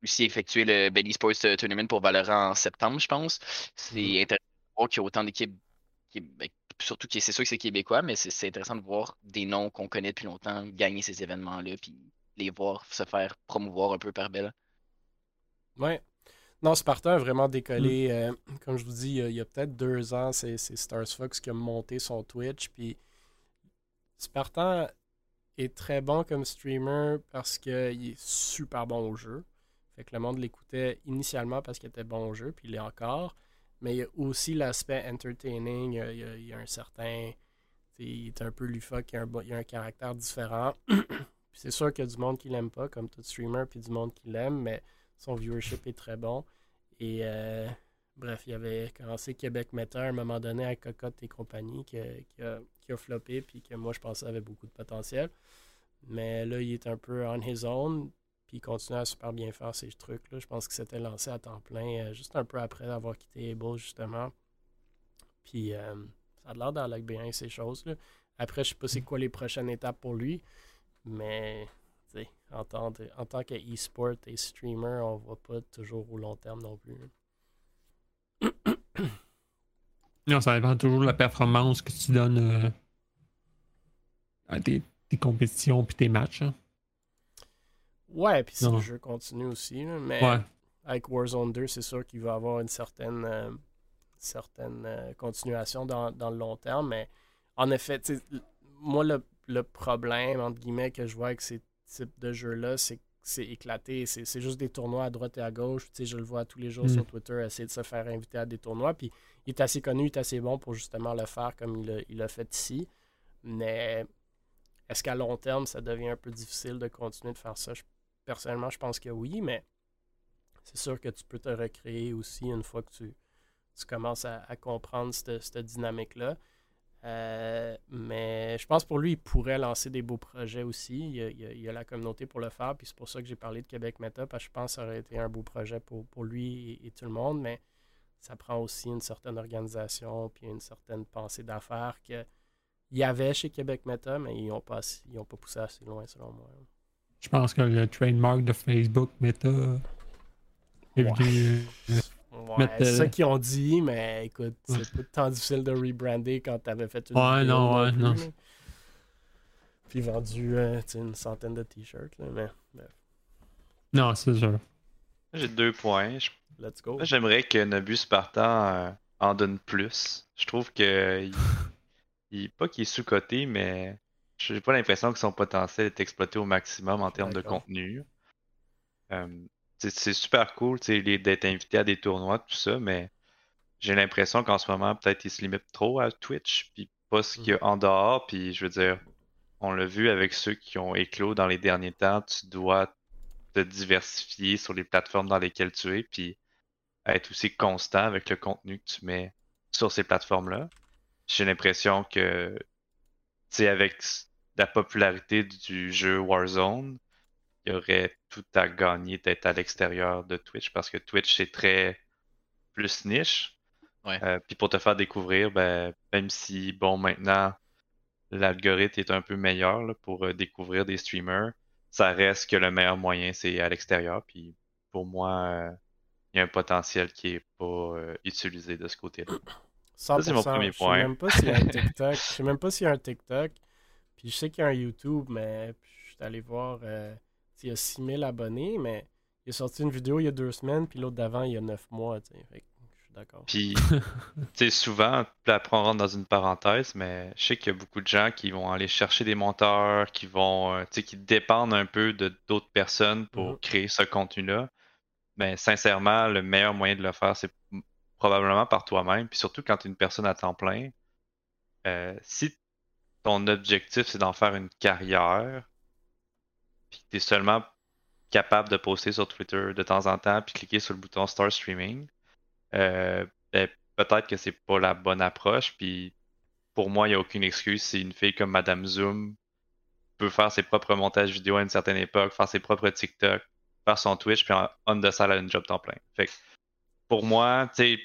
aussi effectué le Belly Sports Tournament pour Valorant en septembre, je pense. C'est mm-hmm. intéressant de voir qu'il y a autant d'équipes, ben, surtout que c'est sûr que c'est québécois, mais c'est intéressant de voir des noms qu'on connaît depuis longtemps gagner ces événements-là, puis les voir se faire promouvoir un peu par Bell. Ouais. Non, Spartan a vraiment décollé. Mm. Euh, comme je vous dis, il y a, peut-être deux ans, c'est Stars Fox qui a monté son Twitch. Puis Spartan est très bon comme streamer parce qu'il est super bon au jeu. Fait que le monde l'écoutait initialement parce qu'il était bon au jeu, puis il est encore. Mais il y a aussi l'aspect entertaining. Il y, a, un certain. Il est un peu lufoc, il y a un, caractère différent. (coughs) c'est sûr qu'il y a du monde qui l'aime pas, comme tout streamer, puis du monde qui l'aime, mais son viewership est très bon. Et euh, bref, il avait commencé Québec Meta à un moment donné avec Cocotte et compagnie qui a, qui a, floppé, puis que moi je pensais avait beaucoup de potentiel. Mais là, il est un peu on his own. Il continue à super bien faire ces trucs-là. Je pense qu'il s'était lancé à temps plein euh, juste un peu après avoir quitté Able, justement. Puis euh, ça a l'air d'aller bien ces choses-là. Après, je sais pas c'est quoi les prochaines étapes pour lui. Mais en tant, en tant que e-sport et streamer, on voit pas toujours au long terme non plus. Non, ça dépend toujours de la performance que tu donnes euh, à tes, compétitions puis tes matchs. Hein. Ouais, puis si le jeu continue aussi. mais avec Warzone 2, c'est sûr qu'il va avoir une certaine, euh, certaine euh, continuation dans, le long terme. Mais en effet, moi, le, problème, entre guillemets, que je vois avec ces types de jeux-là, c'est que c'est éclaté. C'est juste des tournois à droite et à gauche. je le vois tous les jours sur mm. Twitter essayer de se faire inviter à des tournois. Puis il est assez connu, il est assez bon pour justement le faire comme il l'a fait ici. Mais est-ce qu'à long terme, ça devient un peu difficile de continuer de faire ça? Personnellement, je pense que oui, mais c'est sûr que tu peux te recréer aussi une fois que tu, commences à, comprendre cette, dynamique-là. Euh, mais je pense pour lui, il pourrait lancer des beaux projets aussi. Il y a, la communauté pour le faire. Puis c'est pour ça que j'ai parlé de Québec Meta, parce que je pense que ça aurait été un beau projet pour, lui et, tout le monde. Mais ça prend aussi une certaine organisation puis une certaine pensée d'affaires qu'il y avait chez Québec Meta, mais ils n'ont pas, pas poussé assez loin selon moi. Je pense que le trademark de Facebook Meta est venu. Ouais, c'est ça qu'ils ont dit, mais écoute, c'est pas tant difficile de rebrander quand t'avais fait une. Ouais, non, ouais, non. Puis vendu euh, une centaine de t-shirts, mais Non, c'est sûr. J'ai deux points. Let's go. J'aimerais que Nobus Spartan euh, en donne plus. Je trouve que. il... (laughs) Pas qu'il est sous-coté, mais j'ai pas l'impression que son potentiel est exploité au maximum en termes de contenu. Euh, c'est super cool d'être invité à des tournois, tout ça, mais j'ai l'impression qu'en ce moment, peut-être il se limite trop à Twitch, puis pas ce qu'il y a en dehors. Puis je veux dire, on l'a vu avec ceux qui ont éclos dans les derniers temps, tu dois te diversifier sur les plateformes dans lesquelles tu es, puis être aussi constant avec le contenu que tu mets sur ces plateformes-là. J'ai l'impression que avec la popularité du jeu Warzone, il y aurait tout à gagner d'être à l'extérieur de Twitch parce que Twitch c'est très plus niche. Euh, puis pour te faire découvrir, ben, même si bon maintenant l'algorithme est un peu meilleur pour euh, découvrir des streamers, ça reste que le meilleur moyen c'est à l'extérieur. Puis pour moi, euh, il y a un potentiel qui est pas utilisé de ce côté-là. Ça, c'est mon premier point. Je sais même pas s'il y a un (laughs) TikTok. Je sais même pas s'il y a un TikTok. Puis je sais qu'il y a un YouTube, mais je suis allé voir. Euh, il y a 6000 abonnés, mais il a sorti une vidéo il y a deux semaines, puis l'autre d'avant, il y a 9 mois. je suis d'accord. Puis, tu sais, souvent, après, on rentre dans une parenthèse, mais je sais qu'il y a beaucoup de gens qui vont aller chercher des monteurs, qui vont, euh, tu sais, qui dépendent un peu de d'autres personnes pour mhm. créer ce contenu-là. Mais sincèrement, le meilleur moyen de le faire, c'est probablement par toi-même. Puis surtout quand tu es une personne à temps plein, euh, si ton objectif c'est d'en faire une carrière, puis que tu es seulement capable de poster sur Twitter de temps en temps, puis cliquer sur le bouton Start Streaming, euh, ben, peut-être que c'est pas la bonne approche. Puis pour moi, il n'y a aucune excuse. si une fille comme Madame Zoom peut faire ses propres montages vidéo à une certaine époque, faire ses propres TikTok, faire son Twitch, puis on the side à une job temps plein. Fait que pour moi, tu sais,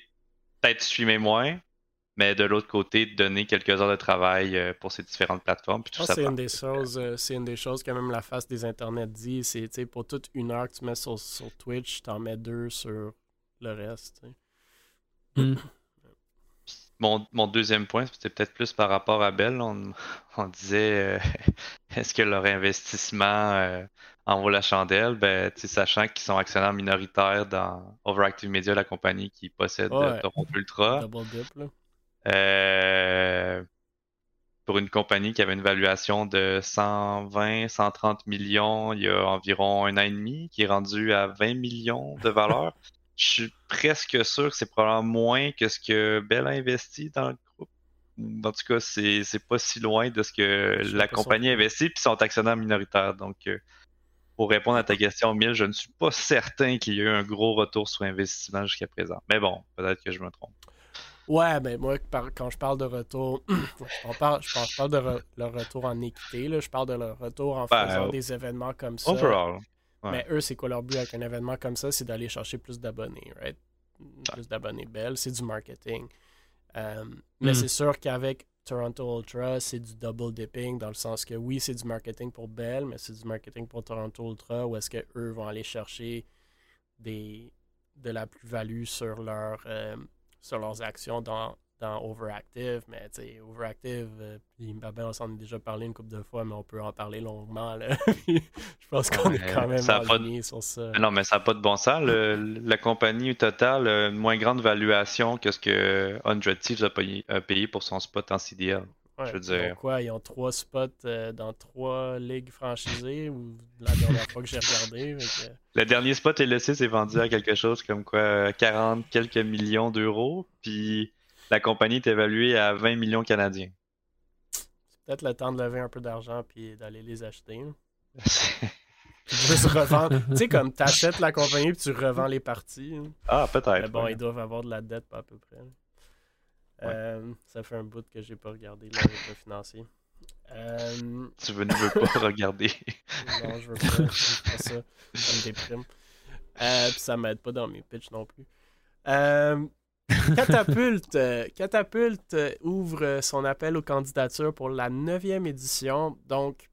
peut-être streamer moins, mais de l'autre côté, donner quelques heures de travail euh, pour ces différentes plateformes. Puis tout ça c'est une des choses, euh, c'est une des choses que même la face des internets dit, c'est pour toute une heure que tu mets sur, sur Twitch, tu en mets deux sur le reste. Hmm. (laughs) Mon, mon, deuxième point, c'était peut-être plus par rapport à Bell. On, on disait euh, (laughs) est-ce que leur investissement en vaut la chandelle? Ben, sachant qu'ils sont actionnaires minoritaires dans Overactive Media, la compagnie qui possède Toronto Ultra. Double dip, là. Euh, pour une compagnie qui avait une valuation de 120, 130 millions il y a environ un an et demi, qui est rendu à 20 millions de valeur. (laughs) Je suis presque sûr que c'est probablement moins que ce que Bell a investi dans le groupe. En tout cas, c'est, pas si loin de ce que la compagnie a investi, puis sont actionnaires minoritaires. Donc, euh, pour répondre à ta question, Mille, je ne suis pas certain qu'il y ait eu un gros retour sur investissement jusqu'à présent. Mais bon, peut-être que je me trompe. Ouais, ben moi, quand je parle de retour, (clears throat) je parle, je parle de leur retour en équité, là, je parle de leur retour en ben, faisant des événements comme ça. Overall. Mais eux, c'est quoi leur but avec un événement comme ça? C'est d'aller chercher plus d'abonnés, right? Plus d'abonnés belles, c'est du marketing. Euh, mais hmm. c'est sûr qu'avec Toronto Ultra, c'est du double dipping dans le sens que oui, c'est du marketing pour Bell, mais c'est du marketing pour Toronto Ultra où est-ce qu'eux vont aller chercher de la plus-value sur leur, euh, sur leurs actions dans, dans Overactive. Mais tu sais, Overactive, euh, puis on s'en a déjà parlé une couple de fois, mais on peut en parler longuement. Là. (laughs) je pense qu'on est quand même aligné sur ça. Non, mais ça n'a pas de bon sens. la compagnie au total a une moins grande valuation que ce que 100 Thieves a payé, a payé pour son spot en CDL je veux dire. Quoi, ils ont trois spots euh, dans trois ligues franchisées ou la dernière fois que j'ai regardé. (laughs) Le dernier spot LEC s'est vendu à quelque chose comme quoi 40 quelques millions d'euros, puis la compagnie est évaluée à 20 millions canadiens. C'est peut-être le temps de lever un peu d'argent puis d'aller les acheter. (laughs) revendre. tu sais, comme tu achètes la compagnie puis tu revends les parties. Ah, peut-être. Mais bon, ils doivent avoir de la dette, pas à peu près. Euh, ça fait un bout que j'ai pas regardé le financier. Euh... Tu veux, ne veux pas regarder. (laughs) non, je veux pas, veux pas ça. Ça me déprime. Euh, puis ça m'aide pas dans mes pitchs non plus. (laughs) Euh, Catapulte, Catapulte ouvre son appel aux candidatures pour la 9e édition. Donc,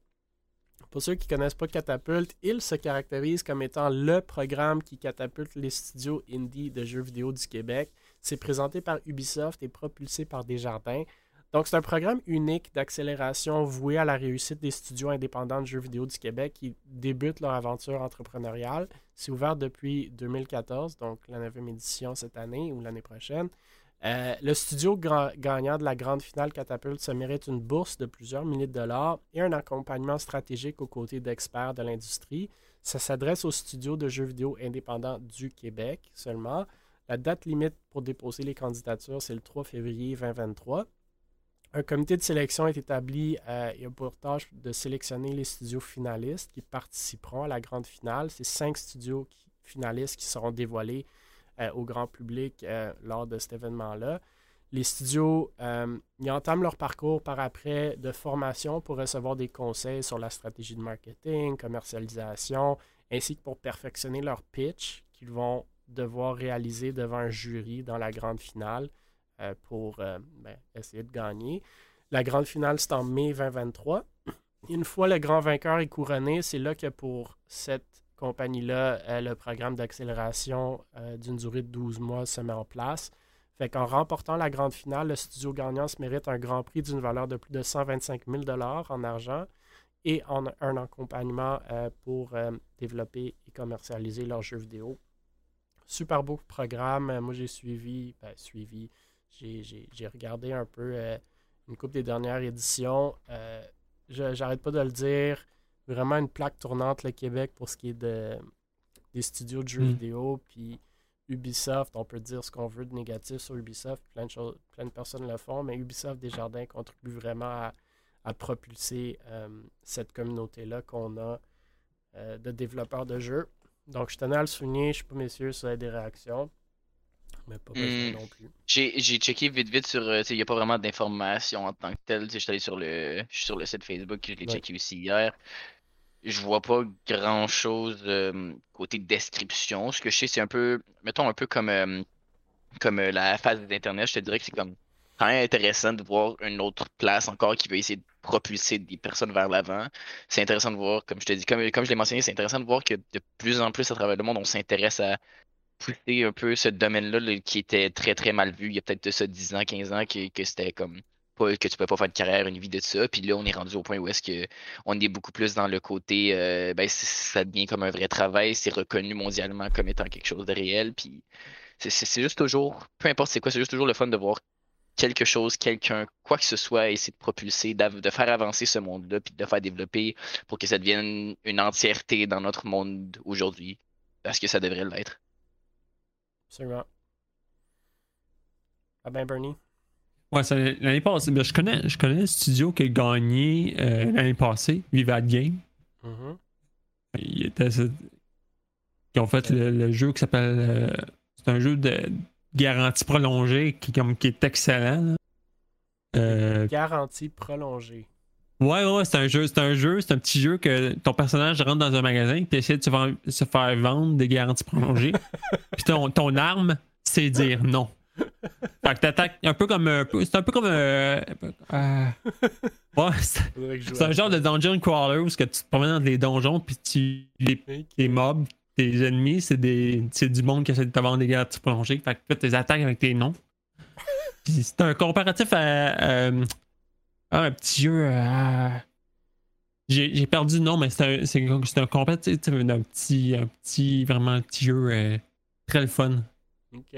pour ceux qui ne connaissent pas Catapulte, il se caractérise comme étant le programme qui catapulte les studios indie de jeux vidéo du Québec. C'est présenté par Ubisoft et propulsé par Desjardins. Donc, c'est un programme unique d'accélération voué à la réussite des studios indépendants de jeux vidéo du Québec qui débutent leur aventure entrepreneuriale. C'est ouvert depuis 2014, donc la 9e édition cette année ou l'année prochaine. Euh, le studio gagnant de la grande finale Catapulte se mérite une bourse de plusieurs milliers de dollars et un accompagnement stratégique aux côtés d'experts de l'industrie. Ça s'adresse aux studios de jeux vidéo indépendants du Québec seulement. La date limite pour déposer les candidatures, c'est le 3 février 2023. Un comité de sélection est établi euh, et a pour tâche de sélectionner les studios finalistes qui participeront à la grande finale. C'est cinq studios finalistes qui seront dévoilés euh, au grand public euh, lors de cet événement-là. Les studios ils entament leur parcours par après de formation pour recevoir des conseils sur la stratégie de marketing, commercialisation, ainsi que pour perfectionner leur pitch qu'ils vont devoir réaliser devant un jury dans la grande finale euh, pour euh, ben, essayer de gagner. La grande finale, c'est en mai 2023. (clears throat) Une fois le grand vainqueur est couronné, c'est là que pour cette compagnie-là, euh, le programme d'accélération d'une durée de 12 mois se met en place. Fait qu'en remportant la grande finale, le studio gagnant se mérite un grand prix d'une valeur de plus de 125 000 en argent et un accompagnement pour développer et commercialiser leurs jeux vidéo super beau programme. Moi, j'ai suivi, ben, suivi, j'ai regardé un peu euh, une coupe des dernières éditions. Euh, j'arrête pas de le dire. Vraiment une plaque tournante, le Québec, pour ce qui est de, des studios de jeux mm. vidéo. Puis Ubisoft, on peut dire ce qu'on veut de négatif sur Ubisoft. Plein de, choses, plein de personnes le font, mais Ubisoft Desjardins contribue vraiment à, propulser euh, cette communauté-là qu'on a de développeurs de jeux. Donc, je tenais à le souligner. Je ne sais pas, messieurs, si vous avez des réactions. Mais pas besoin Hmm. non plus. J'ai checké vite vite sur. euh, Il n'y a pas vraiment d'informations en tant que telles. Je suis allé sur le, sur le site Facebook, je l'ai Ouais. checké aussi hier. Je vois pas grand chose côté description. Ce que je sais, c'est un peu, mettons, un peu comme, euh, comme euh, la phase d'Internet. Je te dirais que c'est comme quand même intéressant de voir une autre place encore qui veut essayer de propulser des personnes vers l'avant. C'est intéressant de voir, comme je te dis, comme, comme je l'ai mentionné, c'est intéressant de voir que de plus en plus à travers le monde, on s'intéresse à pousser un peu ce domaine-là là, qui était très très mal vu il y a peut-être ça 10 ans, 15 ans, que, que c'était comme pas, que tu pouvais pas faire de carrière, une vie de ça. Puis là, on est rendu au point où est-ce que on est beaucoup plus dans le côté euh, ben, ça devient comme un vrai travail, c'est reconnu mondialement comme étant quelque chose de réel. Puis c'est- juste toujours, peu importe c'est quoi, c'est juste toujours le fun de voir quelque chose, quelqu'un, quoi que ce soit, essayer de propulser, de faire avancer ce monde-là, puis de le faire développer pour que ça devienne une entièreté dans notre monde aujourd'hui. Parce que ça devrait l'être. Absolument. Ah ben, Bernie. Ouais, c'est l'année passée. ben, je, connais, je connais le studio qui a gagné euh, l'année passée, Vivat Game. Mhm. Il était, ce- qui ont fait le, le jeu qui s'appelle. euh, c'est un jeu de garantie prolongée qui, comme, qui est excellent. Euh, Garantie prolongée. Ouais, ouais, c'est un jeu, c'est un jeu, c'est un petit jeu que ton personnage rentre dans un magasin et essaie de se, vend- se faire vendre des garanties prolongées. (laughs) Puis ton, ton arme, c'est dire non. Fait que t'attaques un peu comme un peu. C'est un peu comme un. euh, ouais, c'est un genre de dungeon crawler où que tu te promènes dans les donjons puis tu les tes mobs, tes ennemis, c'est des c'est du monde qui essaie de te vendre des garanties prolongées. Fait que tu tes attaques avec tes noms. Puis c'est un comparatif à, euh, à un petit jeu. à- J'ai perdu le nom, mais c'est un, c'est un, c'est un petit, un petit, vraiment un petit jeu euh, très le fun. Ok.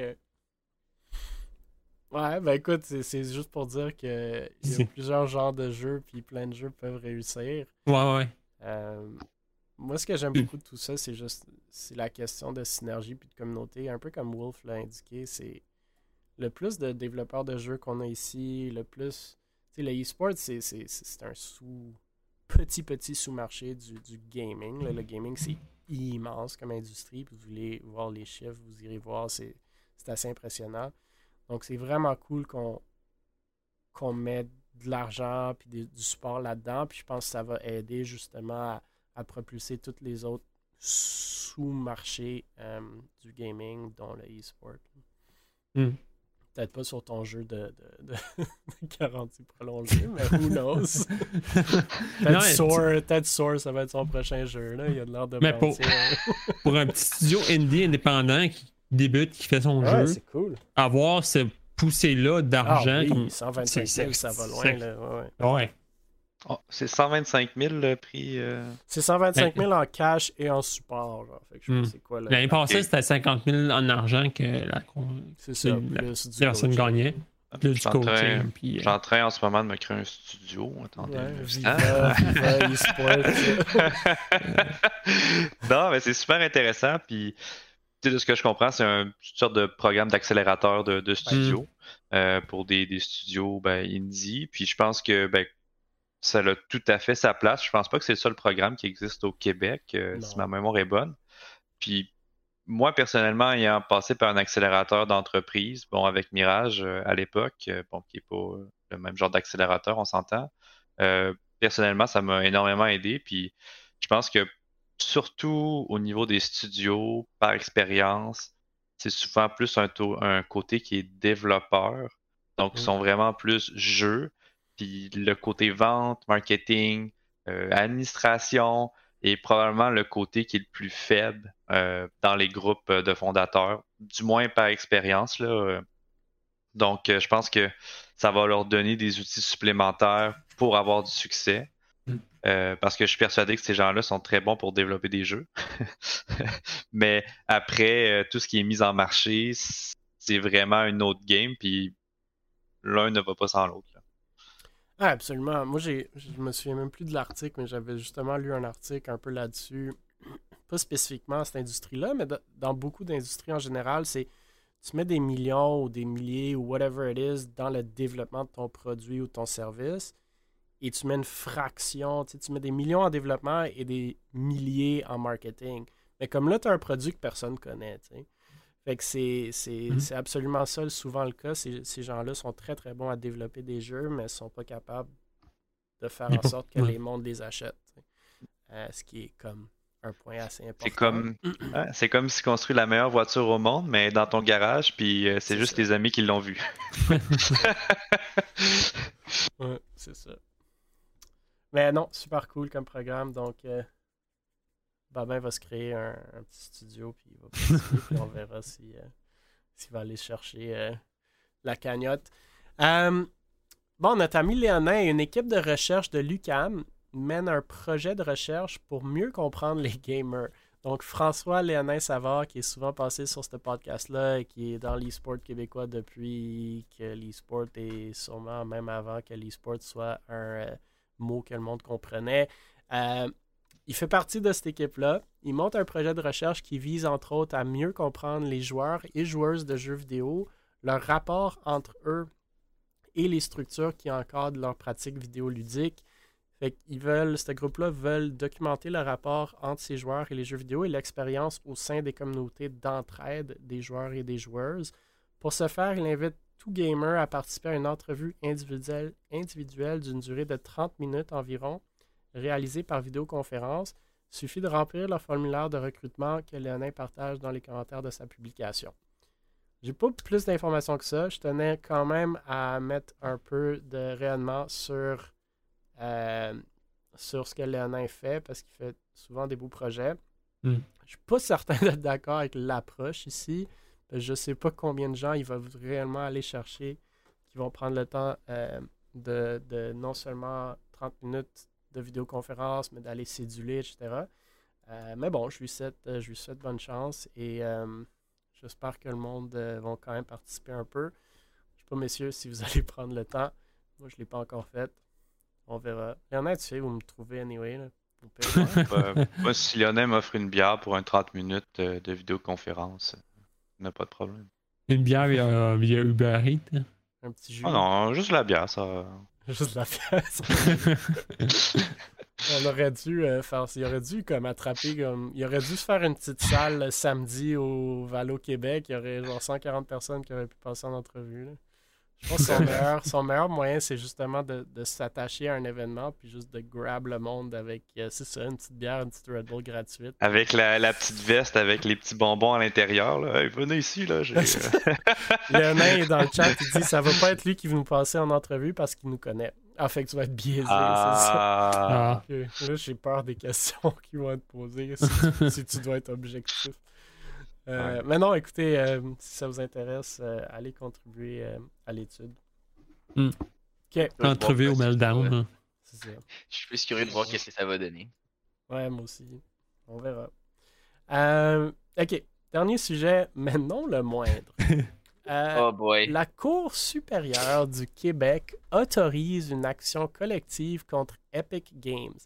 Ouais, ben écoute, c'est- juste pour dire que il y a plusieurs genres de jeux, puis plein de jeux peuvent réussir. Ouais, ouais. Euh, moi, ce que j'aime beaucoup de tout ça, c'est juste c'est la question de synergie puis de communauté. Un peu comme Wolf l'a indiqué, c'est le plus de développeurs de jeux qu'on a ici, le plus. Tu sais, le e-sport, c'est un sous. Petit, petit sous-marché du, du gaming. Le gaming, c'est immense comme industrie. Vous voulez voir les chiffres, vous irez voir, c'est assez impressionnant. Donc, c'est vraiment cool qu'on mette de l'argent puis du support là-dedans. Puis je pense que ça va aider justement à, propulser tous les autres sous-marchés euh, du gaming, dont le e-sport. Hmm. Peut-être pas sur ton jeu de, de, de- (laughs) de garantie prolongée, mais who knows? (laughs) Peut-être Soar, ça va être son prochain jeu. Là. Il y a de l'air de Mais pour- (laughs) Pour un petit studio indie indépendant qui débute, qui fait son Ouais, jeu, c'est cool. avoir ce poussée-là Ah, d'argent. oui, comme- 125 000, c'est- ça va loin. Là. Ouais. Oh, c'est 125 000 le prix. euh, C'est 125 000 en cash et en support. Genre. Fait que je sais Hmm. pas c'est quoi. là. L'année passée, Ok. c'était 50 000 en argent que la, C'est ça, personne coaching. gagnait. Plus Je du suis en train- coaching. Puis, Je euh, suis en train en ce moment de me créer un studio. Attendez. Ouais, Viva. Viva (laughs) non, mais c'est super intéressant. Puis, tu sais, de ce que je comprends, c'est un- une sorte de programme d'accélérateur de, de studio euh, pour des, des studios ben, indie. Puis, je pense que ben, ça a tout à fait sa place. Je pense pas que c'est le seul programme qui existe au Québec, euh, si ma mémoire est bonne. Puis, moi, personnellement, ayant passé par un accélérateur d'entreprise, bon, avec Mirage euh, à l'époque, euh, bon, qui n'est pas le même genre d'accélérateur, on s'entend. personnellement, ça m'a énormément aidé. Puis, je pense que surtout au niveau des studios, par expérience, c'est souvent plus un, taux- un côté qui est développeur. Donc, ils Mhm. sont vraiment plus jeux. Puis le côté vente, marketing, euh, administration est probablement le côté qui est le plus faible euh, dans les groupes euh, de fondateurs, du moins par expérience. Là. Donc, je pense que ça va leur donner des outils supplémentaires pour avoir du succès. Mm. Euh, parce que je suis persuadé que ces gens-là sont très bons pour développer des jeux. (laughs) Mais après, euh, tout ce qui est mis en marché, c'est vraiment une autre game, puis l'un ne va pas sans l'autre. Ah, absolument. Moi, j'ai, je me souviens même plus de l'article, mais j'avais justement lu un article un peu là-dessus. (clears throat) Pas spécifiquement à cette industrie-là, mais da- dans beaucoup d'industries en général, c'est tu mets des millions ou des milliers ou whatever it is dans le développement de ton produit ou ton service et tu mets une fraction, tu sais, tu mets des millions en développement et des milliers en marketing. Mais comme là, tu as un produit que personne connaît, tu sais. Fait que c'est, c'est, Mhm. c'est absolument ça souvent le cas. Ces, ces gens-là sont très très bons à développer des jeux, mais ne sont pas capables de faire en sorte que ouais. les mondes les achètent. Euh, ce qui est comme un point assez important. C'est comme, (clears throat) ouais, c'est comme si la meilleure voiture au monde, mais dans ton garage, puis euh, c'est C'est juste ça. tes amis qui l'ont vu. (laughs) (laughs) Ouais, c'est ça. Mais non, super cool comme programme. Donc, euh, Babin va se créer un, un petit studio, puis il va puis on (laughs) verra si, euh, s'il va aller chercher euh, la cagnotte. Euh, bon, notre ami Léonin et une équipe de recherche de l'UCAM mènent un projet de recherche pour mieux comprendre les gamers. Donc, François Léonin Savard, qui est souvent passé sur ce podcast-là et qui est dans l'e-sport québécois depuis que l'e-sport est sûrement même avant que l'e-sport soit un mot que le monde comprenait. Il fait partie de cette équipe-là. Il monte un projet de recherche qui vise entre autres à mieux comprendre les joueurs et joueuses de jeux vidéo, leur rapport entre eux et les structures qui encadrent leur pratique vidéoludique. Fait qu'ils veulent, ce groupe-là veulent documenter le rapport entre ces joueurs et les jeux vidéo et l'expérience au sein des communautés d'entraide des joueurs et des joueuses. Pour ce faire, il invite tout gamer à participer à une entrevue individuelle d'une durée de 30 minutes environ, réalisée par vidéoconférence. Il suffit de remplir le formulaire de recrutement que Léonin partage dans les commentaires de sa publication. J'ai pas plus d'informations que ça. Je tenais quand même à mettre un peu de rayonnement sur, euh, sur ce que Léonin fait parce qu'il fait souvent des beaux projets. Mm. Je suis pas certain (laughs) d'être d'accord avec l'approche ici. Je sais pas combien de gens il va réellement aller chercher qui vont prendre le temps euh, de, de non seulement 30 minutes de vidéoconférence, mais d'aller céduler, etc. Euh, mais bon, je lui souhaite, euh, je lui souhaite bonne chance et euh, j'espère que le monde euh, va quand même participer un peu. Je sais pas, messieurs, si vous (laughs) allez prendre le temps. Moi, je l'ai pas encore fait. On verra. Léonard, tu sais, vous me trouvez anyway. Là. Ouais. (laughs) Euh, moi, si Lionel m'offre une bière pour un 30 minutes de vidéoconférence, il n'a pas de problème. Une bière via, via Uber Eats. hein? un petit jus. Oh non, juste la bière, ça. (laughs) Juste la pièce. (laughs) On aurait dû euh, faire Il aurait dû comme attraper comme. Il aurait dû se faire une petite salle euh, samedi au Valo Québec. Il y aurait genre 140 personnes qui auraient pu passer en entrevue. là. Je pense que son (laughs) meilleur, son meilleur moyen, c'est justement de, de s'attacher à un événement puis juste de grab le monde avec, euh, c'est ça, une petite bière, une petite Red Bull gratuite. Avec la, la petite veste avec les petits bonbons à l'intérieur. Là. Hey, venez ici, là. j'ai, (laughs) euh, Léonin est dans le chat, il dit ça va pas être lui qui va nous passer en entrevue parce qu'il nous connaît. Ah, fait que tu vas être biaisé, c'est ça. Ah, Ah. Ok. Là, j'ai peur des questions (laughs) qui vont être posées si tu, si tu dois être objectif. Euh, Ouais. Mais non, écoutez, euh, si ça vous intéresse, euh, allez contribuer euh, à l'étude. Hmm. Ok, Entrevue au meltdown. hein. ça. Je suis plus curieux de voir qu'est-ce que ça va donner. Ouais, moi aussi. On verra. Euh, ok, dernier sujet, mais non le moindre. (laughs) Euh, Oh boy. La Cour supérieure du Québec autorise une action collective contre Epic Games.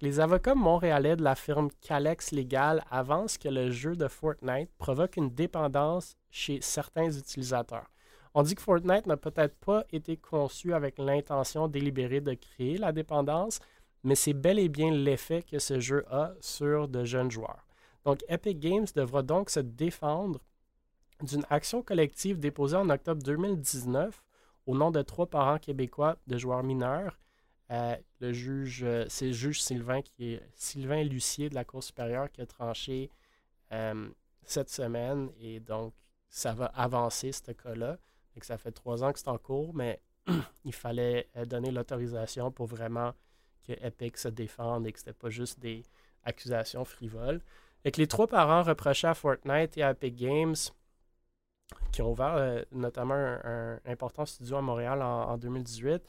Les avocats montréalais de la firme Calex Legal avancent que le jeu de Fortnite provoque une dépendance chez certains utilisateurs. On dit que Fortnite n'a peut-être pas été conçu avec l'intention délibérée de créer la dépendance, mais c'est bel et bien l'effet que ce jeu a sur de jeunes joueurs. Donc Epic Games devra donc se défendre d'une action collective déposée en octobre 2019 au nom de trois parents québécois de joueurs mineurs. Le juge, euh, c'est le juge Sylvain qui est Sylvain Lucier de la Cour supérieure qui a tranché euh, cette semaine et donc ça va avancer ce cas-là. Ça fait trois ans que c'est en cours, mais (clears throat) il fallait euh, donner l'autorisation pour vraiment que Epic se défende et que c'était pas juste des accusations frivoles. Et que les trois parents reprochaient à Fortnite et à Epic Games qui ont ouvert notamment un, important studio à Montréal en 2018,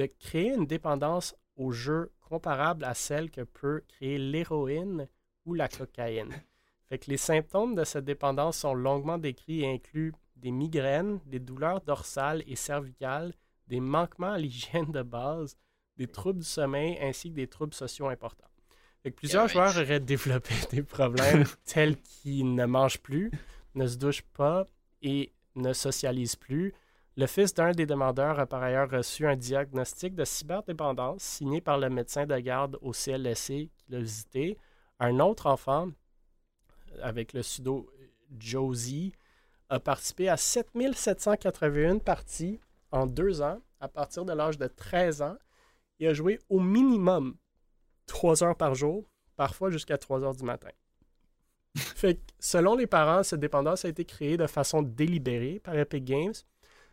de créer une dépendance aux jeux comparable à celle que peut créer l'héroïne ou la cocaïne. Fait que les symptômes de cette dépendance sont longuement décrits et incluent des migraines, des douleurs dorsales et cervicales, des manquements à l'hygiène de base, des troubles du sommeil ainsi que des troubles sociaux importants. Fait que plusieurs joueurs auraient développé (laughs) des problèmes tels qu'ils ne mangent plus, ne se douchent pas et ne socialisent plus. Le fils d'un des demandeurs a par ailleurs reçu un diagnostic de cyberdépendance signé par le médecin de garde au CLSC qui l'a visité. Un autre enfant, avec le pseudo Josie, a participé à 7781 parties en deux ans, à partir de l'âge de 13 ans, et a joué au minimum 3 heures par jour, parfois jusqu'à 3 heures du matin. selon les parents, cette dépendance a été créée de façon délibérée par Epic Games.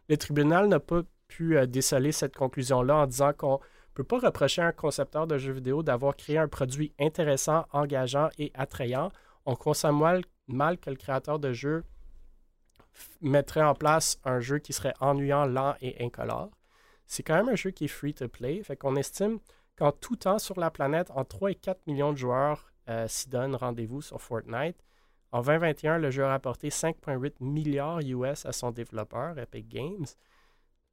Le tribunal n'a pas pu euh, déceler cette conclusion-là en disant qu'on ne peut pas reprocher à un concepteur de jeux vidéo d'avoir créé un produit intéressant, engageant et attrayant. On consomme mal, mal que le créateur de jeu mettrait en place un jeu qui serait ennuyant, lent et incolore. C'est quand même un jeu qui est free to play, fait qu'on estime qu'en tout temps sur la planète, en 3 et 4 millions de joueurs euh, s'y donnent rendez-vous sur Fortnite. En 2021, le jeu a rapporté 5,8 milliards US à son développeur, Epic Games.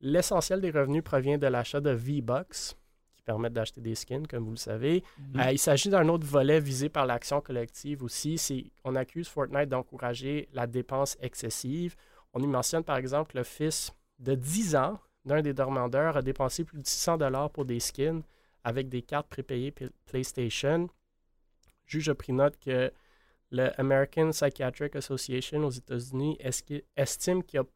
L'essentiel des revenus provient de l'achat de V-Bucks, qui permettent d'acheter des skins, comme vous le savez. Mhm. Euh, il s'agit d'un autre volet visé par l'action collective aussi. On accuse Fortnite d'encourager la dépense excessive. On y mentionne par exemple le fils de 10 ans d'un des demandeurs a dépensé plus de 600 dollars pour des skins avec des cartes prépayées PlayStation. Juge a pris note que le American Psychiatric Association aux États-Unis estime qu'il n'y a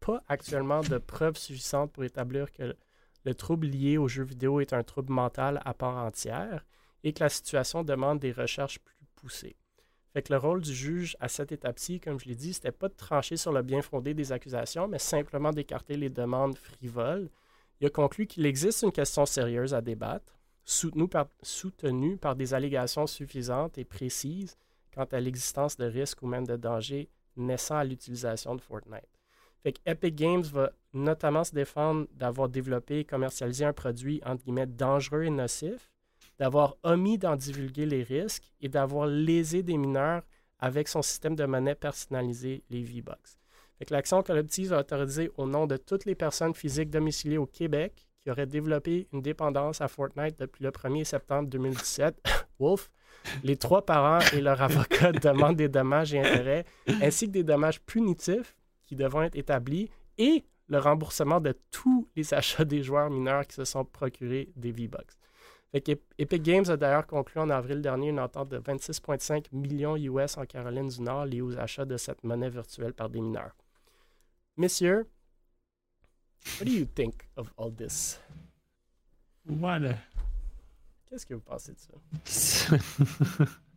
pas actuellement de preuves suffisantes pour établir que le trouble lié aux jeux vidéo est un trouble mental à part entière et que la situation demande des recherches plus poussées? Fait que le rôle du juge à cette étape-ci, comme je l'ai dit, c'était pas de trancher sur le bien fondé des accusations, mais simplement d'écarter les demandes frivoles. Il a conclu qu'il existe une question sérieuse à débattre, par, soutenue par des allégations suffisantes et précises quant à l'existence de risques ou même de dangers naissant à l'utilisation de Fortnite. Fait que Epic Games va notamment se défendre d'avoir développé et commercialisé un produit entre guillemets dangereux et nocif, d'avoir omis d'en divulguer les risques et d'avoir lésé des mineurs avec son système de monnaie personnalisé, les V-Bucks. L'action collective a autorisé au nom de toutes les personnes physiques domiciliées au Québec qui auraient développé une dépendance à Fortnite depuis le 1er septembre 2017. Wolf, (coughs) les trois parents et leur avocat (laughs) demandent des dommages et intérêts, ainsi que des dommages punitifs qui devront être établis et le remboursement de tous les achats des joueurs mineurs qui se sont procurés des V-Bucks. Epic Games a d'ailleurs conclu en avril dernier une entente de 26,5 millions US en Caroline du Nord liée aux achats de cette monnaie virtuelle par des mineurs. Messieurs, what do you think of all this? Voilà. Qu'est-ce que vous pensez de ça?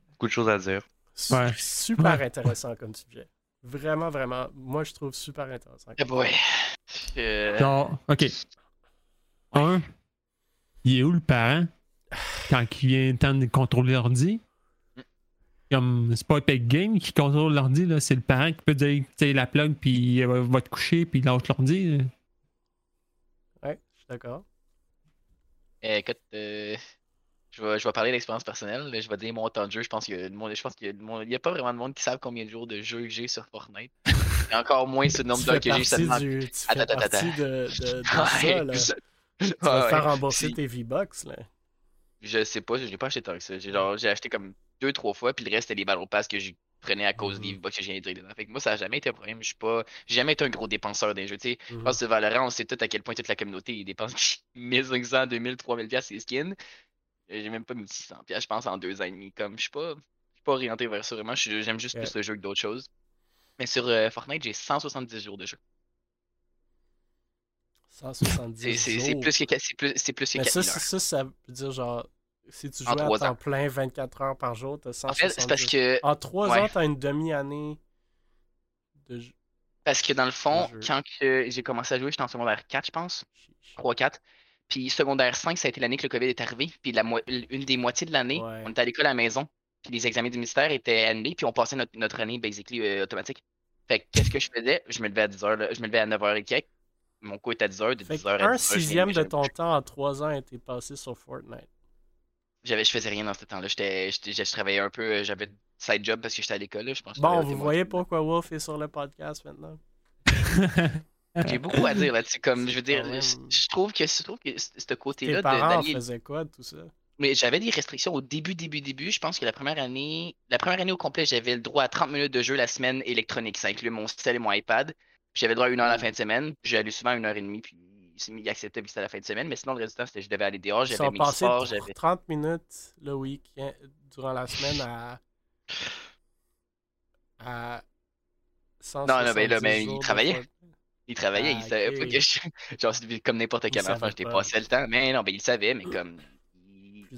Beaucoup de choses à dire. Su- Ouais. Super Ouais. intéressant comme sujet. Vraiment, vraiment, moi je trouve super intéressant. Eh boy. Euh, Non, ok. Un, il est où le parent quand il vient le temps de contrôler l'ordi? Comme c'est pas Epic Game qui contrôle l'ordi, là, c'est le parent qui peut dire la plug puis euh, va te coucher puis lâche l'ordi. là. Ouais, je suis d'accord. Eh, écoute, euh, je, vais, je vais parler d'expérience personnelle. là, Je vais dire mon temps de jeu. Je pense qu'il je pense qu'il y a, y pas vraiment de monde qui savent combien de jours de jeu que j'ai sur Fortnite. Et encore moins ce nombre d'heures que j'ai seulement. tu fais Attends, attends, attends. de, de, de (laughs) Ouais, ça, là. ça- Tu vas Ouais, faire rembourser tes V-Bucks, là. Je sais pas, je l'ai pas acheté tant que ça. J'ai j'ai acheté comme deux, trois fois, puis le reste, c'était les Battle Pass que je prenais à cause des Mhm. box que j'ai intégrés dedans. Fait que moi, ça a jamais été un problème. Je suis pas, j'ai jamais été un gros dépenseur des jeux. Je Mhm. pense que Valorant, on sait tout à quel point toute la communauté dépense 1500, 2000, 3000 pièces ces skins. J'ai même pas 1600 pièces, je pense, en deux ans et demi. Comme, je suis pas, pas orienté vers ça vraiment. J'aime juste plus le jeu que d'autres choses. Mais sur euh, Fortnite, j'ai 170 jours de jeu. 170 C'est c'est- c'est jours. plus que, c'est plus, c'est plus que Mais ça, 4000 ça, heures. ça, ça veut dire genre, si tu En joues à temps ans. plein 24 heures par jour, t'as En 170 fait, c'est parce que En 3 ouais. ans, t'as une demi-année de jeu. Parce que dans le fond, quand que j'ai commencé à jouer, j'étais en secondaire 4, je pense. 3-4. Puis secondaire 5, ça a été l'année que le COVID est arrivé. Puis la mo- une des moitiés de l'année, Ouais. on était à l'école à la maison. Puis les examens du ministère étaient annulés. Puis on passait notre, notre année, basically, euh, automatique. Fait que qu'est-ce que je faisais? Je me levais à 10h, là, je me levais à 9h et quelques. Mon cours était à 10h, de Fait 10h à 10h. un sixième de ton temps en 3 ans a été passé sur Fortnite. J'avais, je faisais rien dans ce temps-là. J'étais, j'étais- je travaillais un peu, euh, j'avais side job parce que j'étais à l'école. là, Je pense que Bon, vous voyez pourquoi Wolf est sur le podcast maintenant. (laughs) J'ai beaucoup à dire là-dessus. Comme, je veux dire, même- je trouve que, je trouve que ce Tes côté-là de- parents d'aller faisaient quoi de tout ça? Mais j'avais des restrictions au début, début, début. Je pense que la première année, la première année au complet, j'avais le droit à 30 minutes de jeu la semaine électronique. Ça inclut mon cell et mon iPad. J'avais le droit à une heure la fin de semaine. J'allais souvent à une heure et demie. Puis il acceptait que c'était la fin de semaine. Mais sinon, le temps, c'était je devais aller dehors. J'avais mes sports. de J'avais. 30 minutes le week-end durant la semaine à, à Non, non, mais là, mais il de travaillait. Il travaillait, Ah, il savait ok. pas que je. (laughs) Genre, comme n'importe quel enfant, savait pas. passé le temps. Mais non, mais il savait, mais comme.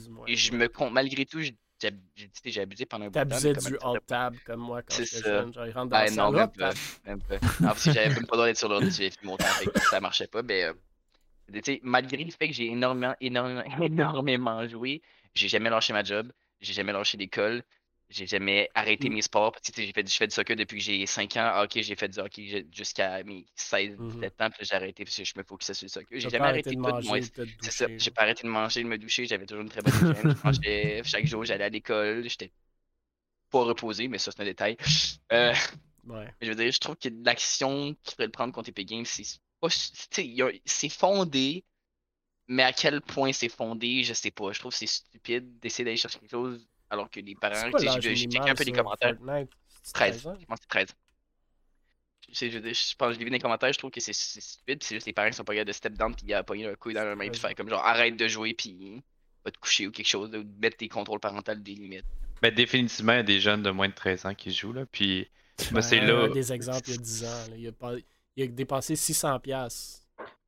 moins. Et je me compte, malgré tout, j'ai abusé pendant un bout de temps. T'abusais du alt-tab comme moi quand j'étais jeune. Genre, il rentre dans Ben la non, même pas. Même pas. En plus, j'avais même pas le droit d'être sur l'ordi, j'avais mon temps, que ça (laughs) marchait pas. Mais euh, tu sais, malgré le fait que j'ai énormément, énormément, (laughs) énormément joué, j'ai jamais lâché ma job, j'ai jamais lâché l'école, j'ai jamais arrêté Mm. mes sports. Parce que, j'ai fait, du- je fais du soccer depuis que j'ai 5 ans. Ok, j'ai fait du hockey jusqu'à mes 16, Mhm. 17 ans, puis j'ai arrêté parce que je me focusais sur le soccer. J'ai jamais arrêté de tout, manger moi. C'est ça, j'ai pas arrêté de manger, de me doucher, j'avais toujours une très bonne hygiène. Je (laughs) mangeais chaque jour, j'allais à l'école, j'étais pas reposé, mais ça c'est un détail. Euh, Ouais. mais je veux dire, je trouve que l'action qu'il faudrait prendre contre Epic Games, c'est fondé, mais à quel point c'est fondé, je sais pas. Je trouve que c'est stupide d'essayer d'aller chercher quelque chose alors que les parents. C'est J'ai checké un peu les commentaires. Fortnite. C'est 13. ans? Je pense que c'est 13. Je, pense que je l'ai vu dans les commentaires, je trouve que c'est c'est stupide, c'est juste les parents qui sont pas capables de step down, puis à pogner un couille dans leur main, puis 13 faire comme genre arrête de jouer, puis va te coucher ou quelque chose, ou mettre tes contrôles parentaux des limites. Ben, définitivement, il y a des jeunes de moins de 13 ans qui jouent, là. Puis, moi, c'est Ben, là. un des exemples il y a 10 ans. là. Il, a pas- il a dépensé 600$. piastres.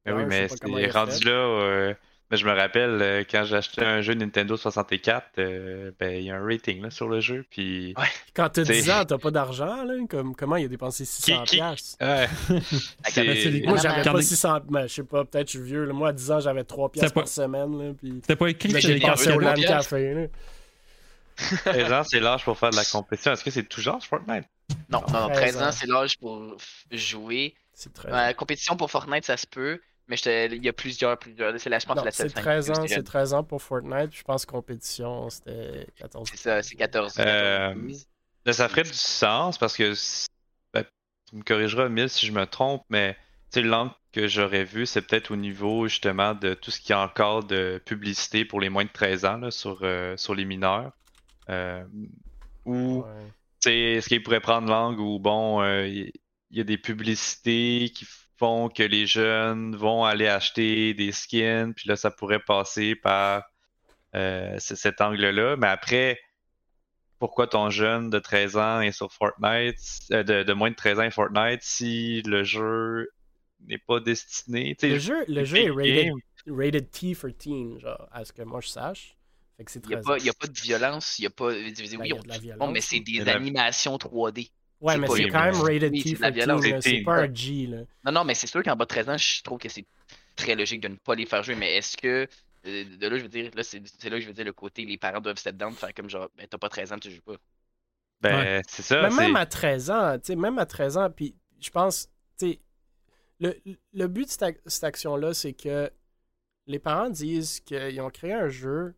Ben oui, mais c'est il a rendu là. euh, ben, je me rappelle euh, quand j'ai acheté un jeu Nintendo 64, euh, ben, il y a un rating là, sur le jeu. Puis. Ouais. Quand t'as C'est- 10 ans, t'as pas d'argent. Là, comme, comment il a dépensé 600$? qui- piastres? Ouais. (laughs) Moi, j'avais quand pas on est- 600$. Ben, je sais pas, peut-être je suis vieux. là. Moi, à 10 ans, j'avais 3$ piastres pas- par semaine. Là, puis... C'était pas écrit que j'ai un au LAN Café. Là. (laughs) 13 ans, c'est l'âge pour faire de la compétition. Est-ce que c'est toujours Fortnite? Non, non, non, 13 13 ans. c'est l'âge pour jouer. C'est 13 Euh, La compétition pour Fortnite, ça se peut, mais il y a plusieurs, plusieurs. C'est la, je pense que Non, la c'est 7 13 ans, c'est 13 ans pour Fortnite. Je pense compétition, c'était 14. C'est ça, c'est 14. Euh, 14, 15. Là, ça ferait du sens parce que ben, tu me corrigeras, Emile, si je me trompe, mais tu sais, l'angle que j'aurais vu, c'est peut-être au niveau justement de tout ce qui est encore de publicité pour les moins de 13 ans là, sur, euh, sur les mineurs. Euh, ou Ouais. tu sais, est-ce qu'il pourrait prendre l'angle où bon, euh, il il y, a des publicités qui font que les jeunes vont aller acheter des skins, puis là, ça pourrait passer par euh, cet angle-là. Mais après, pourquoi ton jeune de 13 ans est sur Fortnite, euh, de, de moins de 13 ans est Fortnite, si le jeu n'est pas destiné? Le jeu, le jeu est rated, rated T for teen, genre, à ce que moi je sache. Fait que c'est Il n'y a, 13 pas- ans. il y a pas de violence, il n'y a pas. Oui, Ben, il y a on- de la violence. bon, mais c'est des animations 3D. Ouais, mais c'est quand même rated T c'est pas un G. Là. Non, non, mais c'est sûr qu'en bas de 13 ans, je trouve que c'est très logique de ne pas les faire jouer. Mais est-ce que. euh, De là, je veux dire, là, c'est là que je veux dire le côté, les parents doivent step down, faire comme genre, ben, t'as pas 13 ans, tu joues pas. Ben, Ouais. c'est ça. Mais même à 13 ans, tu sais, même à 13 ans, puis je pense, tu sais, le, le but de cette, ac- cette action-là, c'est que les parents disent qu'ils ont créé un jeu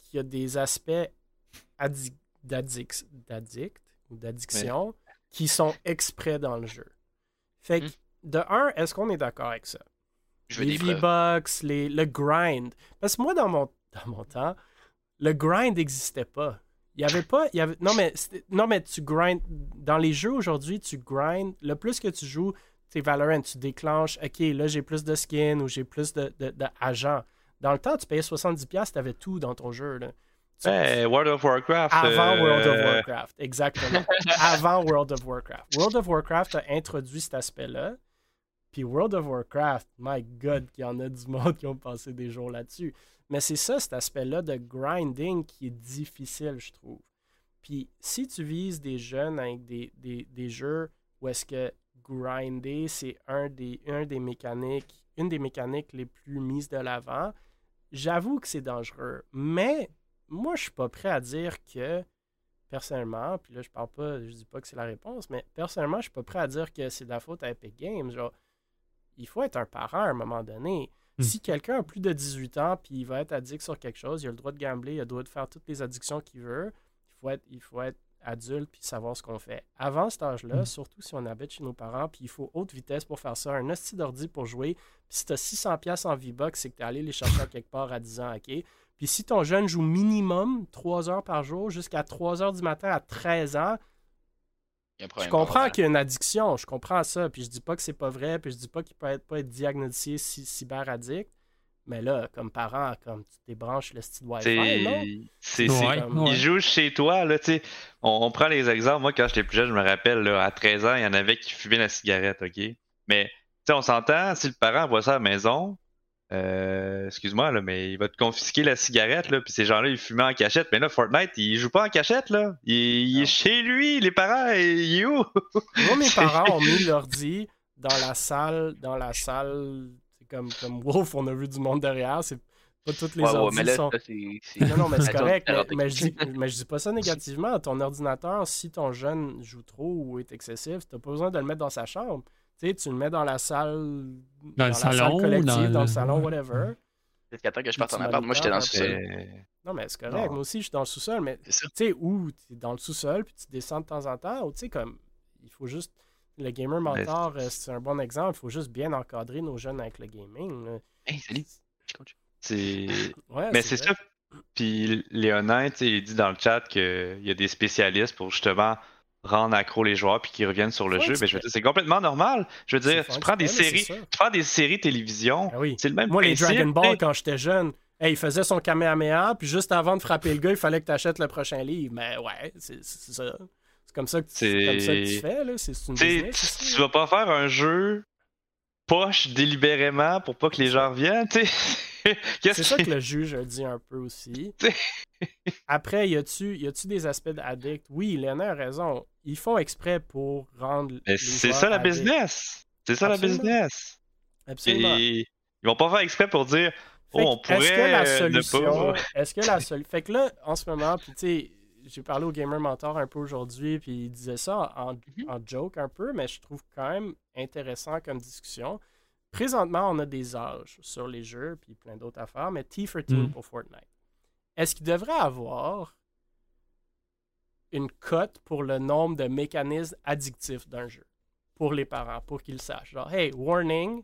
qui a des aspects addi- d'addic- d'addict ou d'addiction qui sont exprès dans le jeu. Fait que, Hmm. de un, est-ce qu'on est d'accord avec ça? Je les. V-Bucks, les, le grind. Parce que moi, dans mon, dans mon temps, le grind n'existait pas. Il y avait pas. Il y avait, non, mais, non, mais tu grind. Dans les jeux aujourd'hui, tu grind. Le plus que tu joues, c'est Valorant, tu déclenches. Ok, là, j'ai plus de skins ou j'ai plus de, de, de agents. Dans le temps, tu payais 70$, tu avais tout dans ton jeu. Là. Tu- Ben, World of Warcraft. avant euh, World of Warcraft, exactement. (laughs) avant World of Warcraft. World of Warcraft a introduit cet aspect-là. Puis World of Warcraft, my God, qu'il y en a du monde qui ont passé des jours là-dessus. Mais c'est ça, cet aspect-là de grinding qui est difficile, je trouve. Puis si tu vises des jeunes avec des, des, des jeux où est-ce que grinder, c'est un des, un des mécaniques, une des mécaniques les plus mises de l'avant, j'avoue que c'est dangereux. Mais moi, je suis pas prêt à dire que, personnellement, puis là, je parle pas, je dis pas que c'est la réponse, mais personnellement, je suis pas prêt à dire que c'est de la faute à Epic Games. Genre, il faut être un parent à un moment donné. Hmm. Si quelqu'un a plus de 18 ans puis il va être addict sur quelque chose, il a le droit de gambler, il a le droit de faire toutes les addictions qu'il veut. Il faut être, il faut être adulte puis savoir ce qu'on fait. Avant cet âge-là, Hmm. surtout si on habite chez nos parents, puis il faut haute vitesse pour faire ça, un hostie d'ordi pour jouer. Puis si tu as 600$ piastres en V-Bucks, c'est que tu es allé les chercher à quelque part à 10 ans, OK? Puis si ton jeune joue minimum 3 heures par jour jusqu'à 3 heures du matin à 13 ans, Il je comprends qu'il y a une addiction, je comprends ça, puis je dis pas que c'est pas vrai, puis je dis pas qu'il peut être, pas être diagnostiqué cy- cyberaddict, Mais là, comme parent, comme tu débranches le style Wi-Fi, C'est- non? c'est- Ouais, c'est- comme- ouais. Ils jouent chez toi, là, tu sais. On, on prend les exemples. Moi, quand j'étais plus jeune, je me rappelle, là, à 13 ans, il y en avait qui fumaient la cigarette, OK? Mais, tu sais, on s'entend, si le parent voit ça à la maison, euh, excuse-moi, là, mais il va te confisquer la cigarette, là, puis ces gens-là, ils fumaient en cachette. Mais là, Fortnite, il joue pas en cachette, là. Il, il est chez lui, les parents, et il est où? (laughs) Moi, mes parents ont mis l'ordi dans la salle, dans la salle, c'est comme, comme Wolf, on a vu du monde derrière, c'est pas toutes les Ouais, là, sont... ça, c'est. c'est- Non, non, mais c'est correct, mais, attends, mais je dis, (laughs) mais je dis pas ça négativement. Ton ordinateur, si ton jeune joue trop ou est excessif, t'as pas besoin de le mettre dans sa chambre. Tu sais, tu le mets dans la salle, dans, le la salon, salle collective, dans dans, le- le salon, whatever. Jusqu'à temps que je parte en appart. Moi, j'étais dans le sous-sol. Non, mais c'est correct. Non. Moi aussi, je suis dans le sous-sol, mais tu sais, où tu es dans le sous-sol, puis tu descends de temps en temps, ou tu sais, comme, il faut juste. Le gamer mentor, c'est un bon exemple. Il faut juste bien encadrer nos jeunes avec le gaming. là. Hey, salut. Je compte. c'est... Ouais, Mais c'est ça. Puis Léonin, il dit dans le chat qu'il y a des spécialistes pour justement rendre accro les joueurs puis qu'ils reviennent sur le Ouais, jeu. Mais je veux fais- dire, c'est complètement normal. Je veux dire, tu prends des séries, tu prends des séries télévision. Ah oui. C'est le même Moi, les. Dragon. Ball, quand j'étais jeune, hey, il faisait son Kamehameha, puis juste avant de frapper le gars, il fallait que tu achètes le prochain livre. Mais ouais, c'est ça. C'est comme ça que tu, c'est comme ça que tu fais, là. C'est une Tu business. tu- vas pas faire un jeu poche délibérément pour pas que les gens reviennent, tu sais. (laughs) C'est ça que le juge a dit un peu aussi. (laughs) Après, y a-tu y a-tu des aspects d'addict? Oui, Léna a raison. Ils font exprès pour rendre. C'est ça la addicts. business. C'est ça Absolument. la business. Absolument. Et ils vont pas faire exprès pour dire Fait Oh, on que, Est-ce que pourrait, la solution. (laughs) Est-ce que la solution. Fait que là, en ce moment, puis tu sais, j'ai parlé au Gamer Mentor un peu aujourd'hui, puis il disait ça en, Mhm. en joke un peu, mais je trouve quand même intéressant comme discussion. Présentement, on a des âges sur les jeux, puis plein d'autres affaires, mais T14 Mm. pour Fortnite. Est-ce qu'il devrait avoir une cote pour le nombre de mécanismes addictifs d'un jeu pour les parents, pour qu'ils sachent? Genre, hey, warning,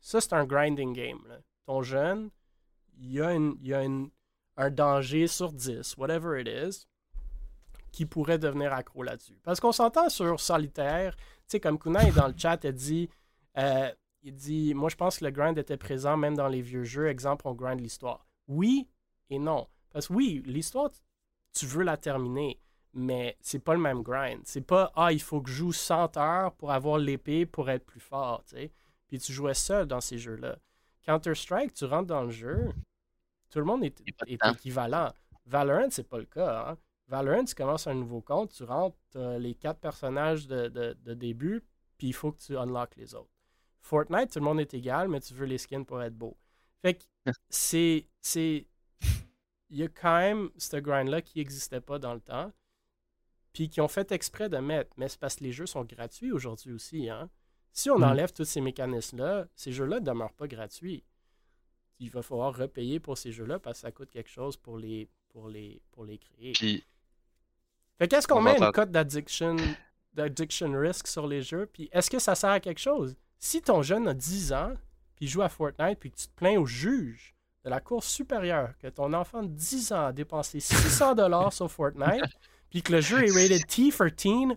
ça c'est un grinding game. là. Ton jeune, il y a, une- il y a une- un danger sur 10, whatever it is, qui pourrait devenir accro là-dessus. Parce qu'on s'entend sur solitaire, tu sais, comme Kuna est dans le chat, elle dit, euh, il dit, moi je pense que le grind était présent même dans les vieux jeux. Exemple, on grind l'histoire. Oui et non. Parce que oui, l'histoire, tu veux la terminer, mais c'est pas le même grind. C'est pas, ah, il faut que je joue 100 heures pour avoir l'épée pour être plus fort. Puis tu jouais seul dans ces jeux-là. Counter-Strike, tu rentres dans le jeu, tout le monde est, équivalent. Valorant, c'est pas le cas. Hein? Valorant, tu commences un nouveau compte, tu rentres, t'as les quatre personnages de, de- de début, puis il faut que tu unlocks les autres. Fortnite, tout le monde est égal, mais tu veux les skins pour être beau. Fait que c'est. c'est Il y a quand même ce grind-là qui n'existait pas dans le temps, puis qui ont fait exprès de mettre. Mais c'est parce que les jeux sont gratuits aujourd'hui aussi. Hein? Si on Mm. enlève tous ces mécanismes-là, ces jeux-là ne demeurent pas gratuits. Il va falloir repayer pour ces jeux-là parce que ça coûte quelque chose pour les, pour les, pour les créer. Puis, Fait qu'est-ce qu'on On met une cote d'addiction, d'addiction risk sur les jeux, puis est-ce que ça sert à quelque chose? Si ton jeune a 10 ans, puis joue à Fortnite, puis que tu te plains au juge de la cour supérieure que ton enfant de 10 ans a dépensé 600 (laughs) dollars sur Fortnite, puis que le jeu est rated T13,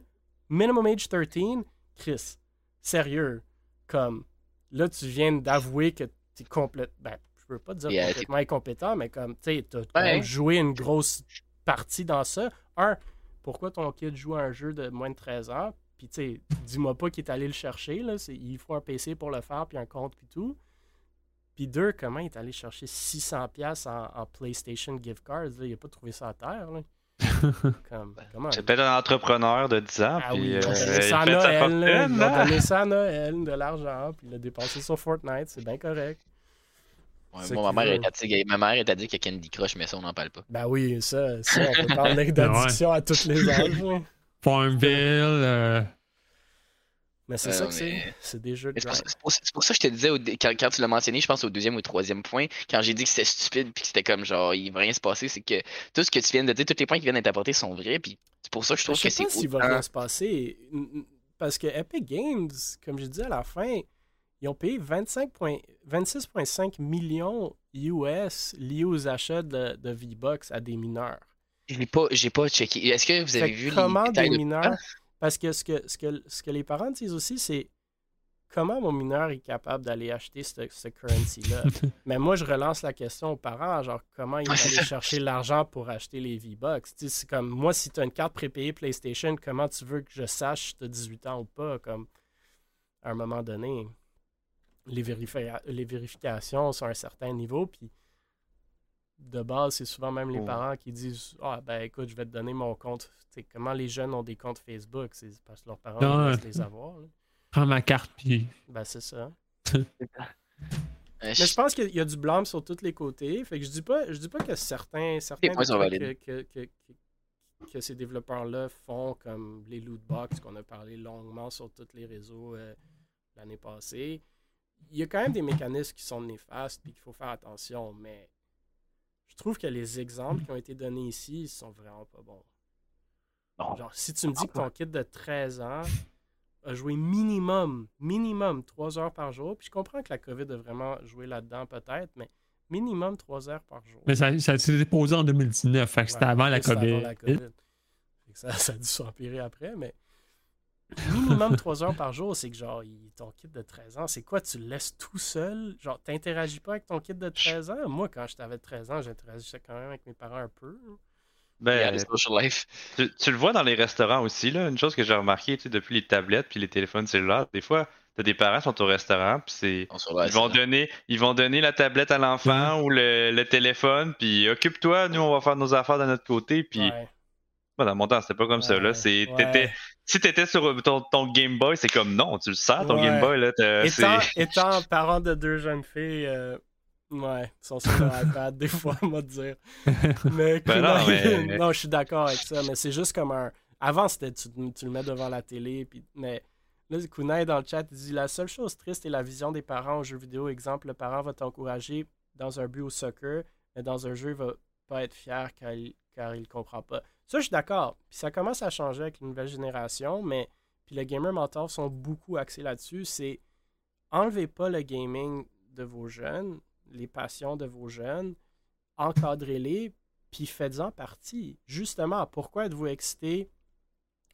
minimum age 13, Chris, sérieux, comme, là, tu viens d'avouer que tu es complètement, ben, je peux pas dire Yeah, complètement incompétent, mais comme, tu sais, même joué une grosse partie dans ça. Un, pourquoi ton kid joue à un jeu de moins de 13 ans? Puis, tu sais, dis-moi pas qu'il est allé le chercher, là. c'est- Il faut un PC pour le faire, puis un compte, puis tout. Puis deux, comment il est allé chercher 600$ piastres en, en PlayStation gift cards? là? Il a pas trouvé ça à terre, là. (laughs) Comme, comment? c'est peut-être un entrepreneur de 10 ans. Ah puis, oui, il euh, donner ça à Noël, là. Il va hein? donner ça à Noël, de l'argent, puis il l'a dépensé sur Fortnite, c'est bien correct. Ouais, C'est moi, ma mère, est addict, ma mère est addict à Candy Crush, mais ça, on n'en parle pas. Ben oui, ça, ça on peut parler (laughs) d'addiction à tous les âges. Farmville, euh, Mais c'est Euh, ça que mais- c'est. C'est des jeux de C'est pour, grind. c'est pour- c'est pour ça que je te disais, au quand, quand tu l'as mentionné, je pense au deuxième ou troisième point, quand j'ai dit que c'était stupide puis que c'était comme genre, il va rien se passer, c'est que tout ce que tu viens de dire, tous les points qui viennent d'être apportés sont vrais, puis c'est pour ça que je trouve Je que sais c'est pas s'il va autant- rien se passer. Parce que Epic Games, comme je dis à la fin, ils ont payé 25 point- 26,5 millions US liés aux achats de, de V-Bucks à des mineurs. J'ai pas, j'ai pas checké. Est-ce que vous avez vu comment les des de mineurs Parce que ce que, ce que ce que les parents disent aussi, c'est comment mon mineur est capable d'aller acheter ce, ce currency-là? (laughs) Mais moi, je relance la question aux parents, genre, comment ils vont aller chercher l'argent pour acheter les V-Bucks? Tu sais, C'est comme, moi, si tu as une carte prépayée PlayStation, comment tu veux que je sache si tu as 18 ans ou pas? Comme, à un moment donné, les, vérifi- les vérifications sont à un certain niveau, puis de base, c'est souvent même les Oh. parents qui disent Ah, ben écoute, je vais te donner mon compte. Comment les jeunes ont des comptes Facebook? C'est parce que leurs parents Non, les avoir. là. (laughs) Prends ma carte, puis. Ben, c'est ça. (laughs) Mais je pense qu'il y a du blâme sur tous les côtés. Fait que je dis pas, je dis pas que certains, certains que, que, que- que ces développeurs-là font, comme les loot box qu'on a parlé longuement sur tous les réseaux euh, l'année passée, il y a quand même des mécanismes qui sont néfastes et qu'il faut faire attention. Mais je trouve que les exemples qui ont été donnés ici ils sont vraiment pas bons. Non. Genre, si tu me dis que ton kid de 13 ans a joué minimum, minimum 3 heures par jour, puis je comprends que la COVID a vraiment joué là-dedans peut-être, mais minimum 3 heures par jour. Mais ça, ça s'est déposé en 2019, fait que c'était Ouais, avant la c'était COVID. avant la COVID. Ça, ça a dû s'empirer après, mais minimum 3 heures par jour, c'est que genre, il- ton kid de 13 ans, c'est quoi? Tu le laisses tout seul? Genre, t'interagis pas avec ton kid de 13 ans? Moi, quand j'avais 13 ans, j'interagissais quand même avec mes parents un peu. Ben, social life. tu, tu le vois dans les restaurants aussi, là. Une chose que j'ai remarqué, tu sais, depuis les tablettes puis les téléphones cellulaires, des fois, t'as des parents qui sont au restaurant, puis c'est. Ils vont, donner, ils vont donner la tablette à l'enfant ou le, le téléphone, puis occupe-toi, nous on va faire nos affaires de notre côté, puis Ouais, moi, dans mon temps c'était pas comme ça, là. Ouais, si t'étais sur ton, ton Game Boy, c'est comme non, tu le sers ton Ouais. Game Boy, là. Étant, (laughs) étant parent de deux jeunes filles, euh, ouais, ils sont sur (laughs) iPad des fois, on va dire. (laughs) Mais, Ben non, mais- non, je suis d'accord avec ça, mais c'est juste comme un. Avant, c'était tu, tu le mets devant la télé, puis... mais là, Kunai dans le chat il dit La seule chose triste est la vision des parents aux jeux vidéo. Exemple, le parent va t'encourager dans un but au soccer, mais dans un jeu, il va pas être fier car il, car il comprend pas. Ça, je suis d'accord. Puis ça commence à changer avec la nouvelle génération, mais puis les gamer mentors sont beaucoup axés là-dessus. C'est enlevez pas le gaming de vos jeunes, les passions de vos jeunes, encadrez-les, puis faites-en partie. Justement, pourquoi êtes-vous excité?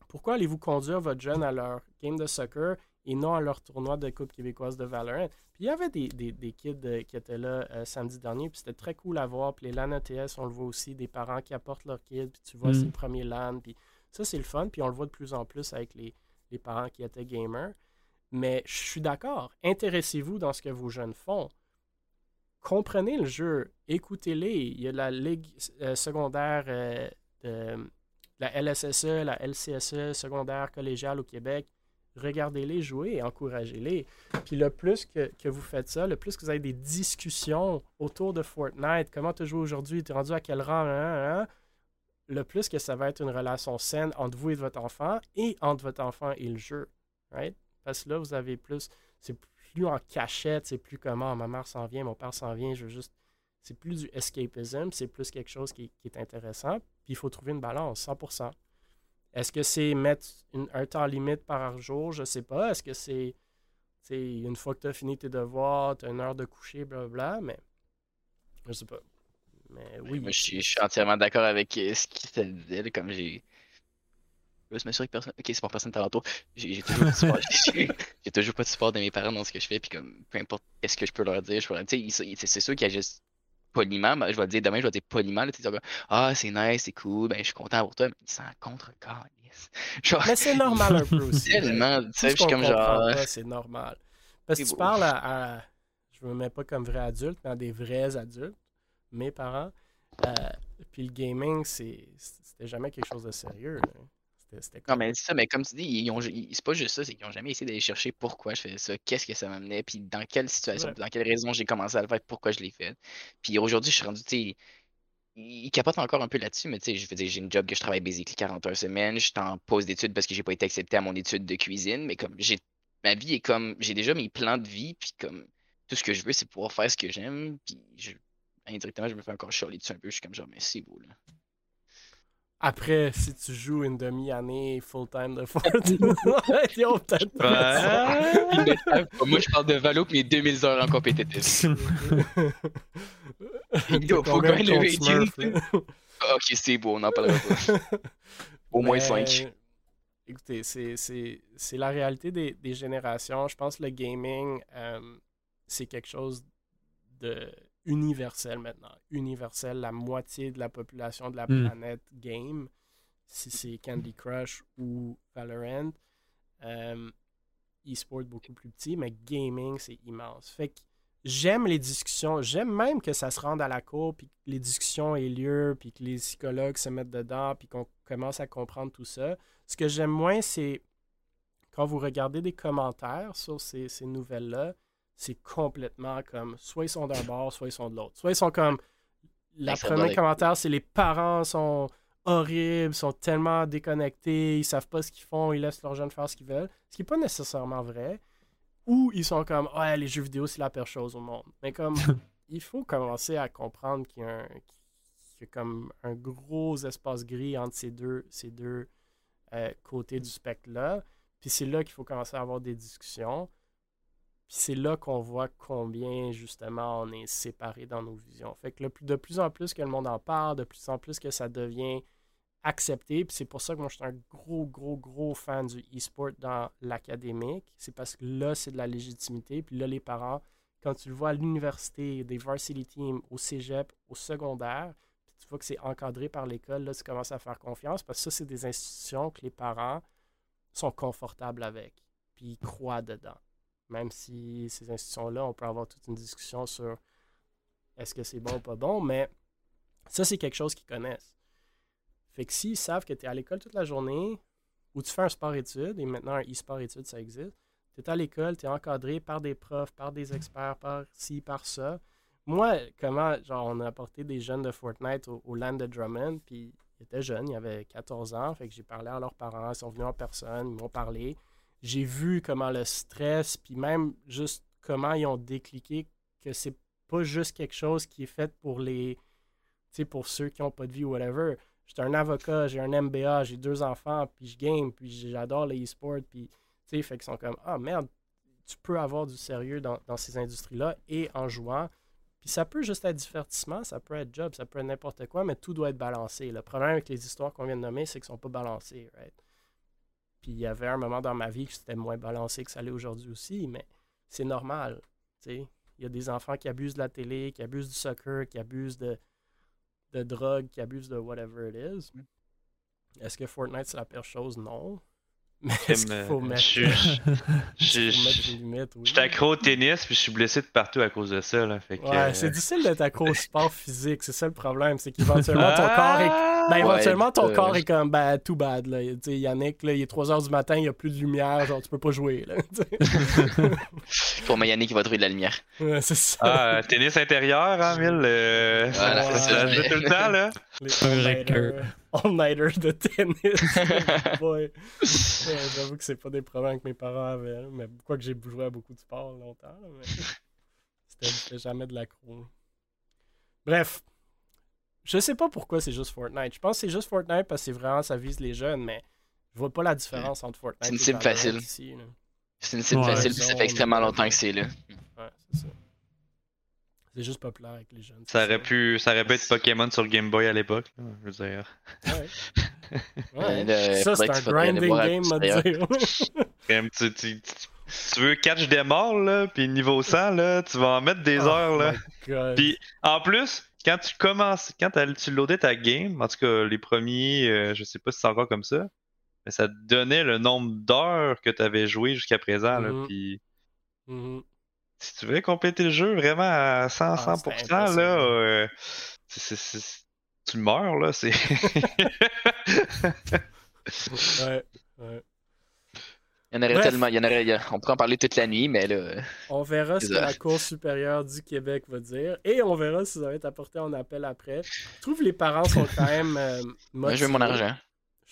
Pourquoi allez-vous conduire votre jeune à leur game de soccer et non à leur tournoi de Coupe québécoise de Valorant? Puis il y avait des, des, des kids euh, qui étaient là euh, samedi dernier, puis c'était très cool à voir. Puis les LAN ATS, on le voit aussi, des parents qui apportent leurs kids, puis tu vois, Mm. c'est le premier LAN, puis ça, c'est le fun, puis on le voit de plus en plus avec les, les parents qui étaient gamers. Mais je suis d'accord, intéressez-vous dans ce que vos jeunes font. Comprenez le jeu, écoutez-les. Il y a la ligue euh, secondaire de la LSSE, la LCSE, secondaire collégiale au Québec. Regardez-les jouer et encouragez-les. Puis le plus que, vous faites ça, le plus que vous avez des discussions autour de Fortnite, comment tu joues aujourd'hui, tu es rendu à quel rang, hein, hein, hein, le plus que ça va être une relation saine entre vous et votre enfant et entre votre enfant et le jeu. Right? Parce que là, vous avez plus. C'est plus en cachette, c'est plus comment ma mère s'en vient, mon père s'en vient, je veux juste. C'est plus du escapism, c'est plus quelque chose qui, qui est intéressant. Puis il faut trouver une balance, 100%. Est-ce que c'est mettre une- un temps limite par jour? Je sais pas. Est-ce que c'est. une fois que tu as fini tes devoirs, tu as une heure de coucher, blablabla, mais. Je sais pas. Mais oui. Moi, je suis, je suis entièrement d'accord avec euh, ce qui se disait. là, Comme j'ai. Je veux m'assurer que personne. Ok, c'est pour personne talentour. J'ai toujours, pas de support- (laughs) j'ai- j'ai toujours pas de support de mes parents dans ce que je fais. Puis, comme, peu importe qu'est-ce que je peux leur dire, je leur- tu sais, c'est sûr qu'ils agissent poliment. mais je vais le dire demain, je vais dire poliment. Là, tu ah, c'est nice, c'est cool, ben, je suis content pour toi. Mais ils s'en contre yes. (laughs) Genre, Mais c'est normal un peu aussi. tellement. Tu Tout sais, ce je suis comme genre. (laughs) c'est normal. Parce que tu beau. parles à, à- Je me mets pas comme vrai adulte, mais à des vrais adultes, mes parents. Euh, puis le gaming, c'est- c'était jamais quelque chose de sérieux. là. C'était- Non, mais ça, mais comme tu dis, ils ont, ils- c'est pas juste ça, c'est qu'ils ont jamais essayé d'aller chercher pourquoi je faisais ça, qu'est-ce que ça m'amenait, puis dans quelle situation, Ouais. puis dans quelle raison j'ai commencé à le faire, pourquoi je l'ai fait. Puis aujourd'hui, je suis rendu, tu sais, ils capotent encore un peu là-dessus, mais tu sais, je veux dire, j'ai une job que je travaille basically 40 heures semaine, je suis en pause d'études parce que j'ai pas été accepté à mon étude de cuisine, mais comme j'ai, ma vie est comme, j'ai déjà mes plans de vie, puis comme, tout ce que je veux, c'est pouvoir faire ce que j'aime, puis je, indirectement, je me fais encore chialer dessus un peu, je suis comme genre, mais c'est beau, là. Après, si tu joues une demi-année full-time de Fortnite, (laughs) peut-être. (laughs) Ils me savent pas. Moi, je parle de Valo pis mes 2000 heures en compétitif. (laughs) Yo, faut Combien gagner le rating, là? Ok, c'est beau, on n'en parlera pas. Au moins Mais 5. Écoutez, c'est la réalité des, des, générations. Je pense que le gaming, euh, c'est quelque chose de universel maintenant. Universel, la moitié de la population de la hmm. planète game, si c'est Candy Crush ou Valorant. Euh, e-sport beaucoup plus petit, mais gaming, c'est immense. Fait que j'aime les discussions. J'aime même que ça se rende à la cour, puis que les discussions aient lieu, puis que les psychologues se mettent dedans, puis qu'on commence à comprendre tout ça. Ce que j'aime moins, c'est quand vous regardez des commentaires sur ces, nouvelles-là, c'est complètement comme soit ils sont d'un bord, soit ils sont de l'autre. Soit ils sont comme. La première commentaire, c'est les parents sont horribles, sont tellement déconnectés, ils savent pas ce qu'ils font, ils laissent leurs jeunes faire ce qu'ils veulent. Ce qui n'est pas nécessairement vrai. Ou ils sont comme Ouais, les jeux vidéo, c'est la pire chose au monde. Mais comme (laughs) il faut commencer à comprendre qu'il y a, comme un gros espace gris entre ces deux, ces deux euh, côtés du spectre-là. Puis c'est là qu'il faut commencer à avoir des discussions. C'est là qu'on voit combien, justement, on est séparés dans nos visions. Fait que de plus en plus que le monde en parle, de plus en plus que ça devient accepté. Puis c'est pour ça que moi, je suis un gros, gros, gros fan du e-sport dans l'académique. C'est parce que là, c'est de la légitimité. Puis là, les parents, quand tu le vois à l'université, des varsity teams, au cégep, au secondaire, puis tu vois que c'est encadré par l'école, là, tu commences à faire confiance parce que ça, c'est des institutions que les parents sont confortables avec. Puis ils croient dedans. Même si ces institutions-là, on peut avoir toute une discussion sur est-ce que c'est bon ou pas bon, mais ça, c'est quelque chose qu'ils connaissent. Fait que s'ils savent que tu es à l'école toute la journée, ou tu fais un sport-études, et maintenant un e-sport-études, ça existe, tu es à l'école, tu es encadré par des profs, par des experts, par ci, par ça. Moi, comment, genre, on a apporté des jeunes de Fortnite au, land de Drummond, puis ils étaient jeunes, ils avaient 14 ans, fait que j'ai parlé à leurs parents, ils sont venus en personne, ils m'ont parlé. J'ai vu comment le stress, puis même juste comment ils ont décliqué que c'est pas juste quelque chose qui est fait pour les, pour ceux qui n'ont pas de vie ou whatever j'étais un avocat, j'ai un MBA, j'ai deux enfants, puis je game, puis j'adore les e-sports, puis tu sais, fait qu'ils sont comme ah merde, tu peux avoir du sérieux dans, ces industries-là et en jouant. Puis ça peut juste être divertissement, ça peut être job, ça peut être n'importe quoi, mais tout doit être balancé. Le problème avec les histoires qu'on vient de nommer, c'est qu'elles sont pas balancées, right? Puis il y avait un moment dans ma vie que c'était moins balancé que ça l'est aujourd'hui aussi, mais c'est normal. Il y a des enfants qui abusent de la télé, qui abusent du soccer, qui abusent de, de drogue, qui abusent de whatever it is. Est-ce que Fortnite c'est la pire chose? Non. Mais (laughs) est-ce qu'il faut mettre, des limites? Oui. Je suis accro au tennis puis je suis blessé de partout à cause de ça. Là. Fait ouais, c'est difficile d'être accro au sport physique. C'est ça le problème. C'est qu'éventuellement ton corps est. Ben, éventuellement ton corps est comme ben, too bad. Là. Yannick, là, il est 3h du matin, il n'y a plus de lumière, genre tu peux pas jouer. Là, (laughs) Pour moi, Yannick, il va trouver de la lumière. Ouais, c'est ça. Ah, tennis intérieur, hein, Mille? Euh... Voilà, c'est ça. tout le temps, là. Les all-nighter de tennis. (laughs) J'avoue que c'est pas des problèmes que mes parents avaient. Mais quoi que j'ai joué à beaucoup de sport longtemps. mais (laughs) c'était jamais de l'accro. Bref. Je sais pas pourquoi c'est juste Fortnite. Je pense que c'est juste Fortnite parce que c'est vraiment ça vise les jeunes, mais je vois pas la différence entre Fortnite C'est une cible facile. C'est une cible facile, puis ça fait extrêmement longtemps que c'est là. Ouais, c'est ça. C'est juste populaire avec les jeunes. Ça aurait, pu, ça aurait pu être Pokémon sur Game Boy à l'époque, je veux dire. Ouais. (laughs) ouais. ça, c'est un grinding game, à dire. (laughs) tu, tu, tu, veux catch des morts, là, puis niveau 100, là, tu vas en mettre des oh heures, là. Puis en plus, quand tu commences, quand tu loadais ta game, en tout cas les premiers, euh, je sais pas si c'est encore comme ça, mais ça te donnait le nombre d'heures que tu avais joué jusqu'à présent, là, mm-hmm. puis... Mm-hmm si tu veux compléter le jeu vraiment à 100, 100%, ah, là, euh, tu meurs, là. C'est. (laughs) ouais, ouais. Il y en aurait tellement. Il y en aurait, on pourrait en parler toute la nuit, mais là. On verra ce que la Cour supérieure du Québec va dire. Et on verra si ça va être apporté en appel après. Je trouve que les parents sont quand même. Euh, je veux mon argent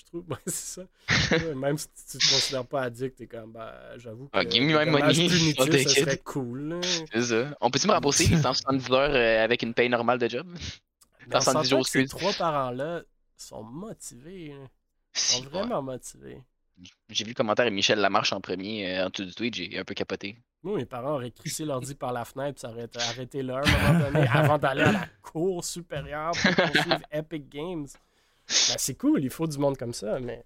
je trouve. (laughs) c'est ça. même si tu te considères pas addict, t'es comme, bah, j'avoue que. Ah, give me my money. Punitif, (laughs) ça serait cool. C'est ça. On peut-tu me rembourser les 170 heures euh, avec une paye normale de job? 170 jours Ces trois parents-là sont motivés. Ils sont vraiment motivés. J'ai vu le commentaire de Michel Lamarche en premier euh, en tout du tweet, j'ai un peu capoté. Moi, mes parents auraient crissé l'ordi par la fenêtre, ça aurait arrêté là à un moment donné, avant d'aller à la cour supérieure pour poursuivre (laughs) Epic Games. Ben, c'est cool, il faut du monde comme ça, mais.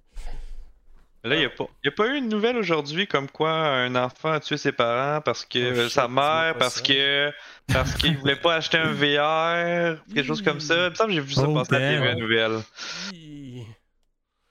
Là, il n'y a, pas- y a pas eu une nouvelle aujourd'hui comme quoi un enfant a tué ses parents parce que Oh, euh, shit, sa mère, parce ça. que parce qu'il voulait pas acheter un VR, quelque chose comme ça. Il me semble que j'ai vu ça Oh, passer à la nouvelle.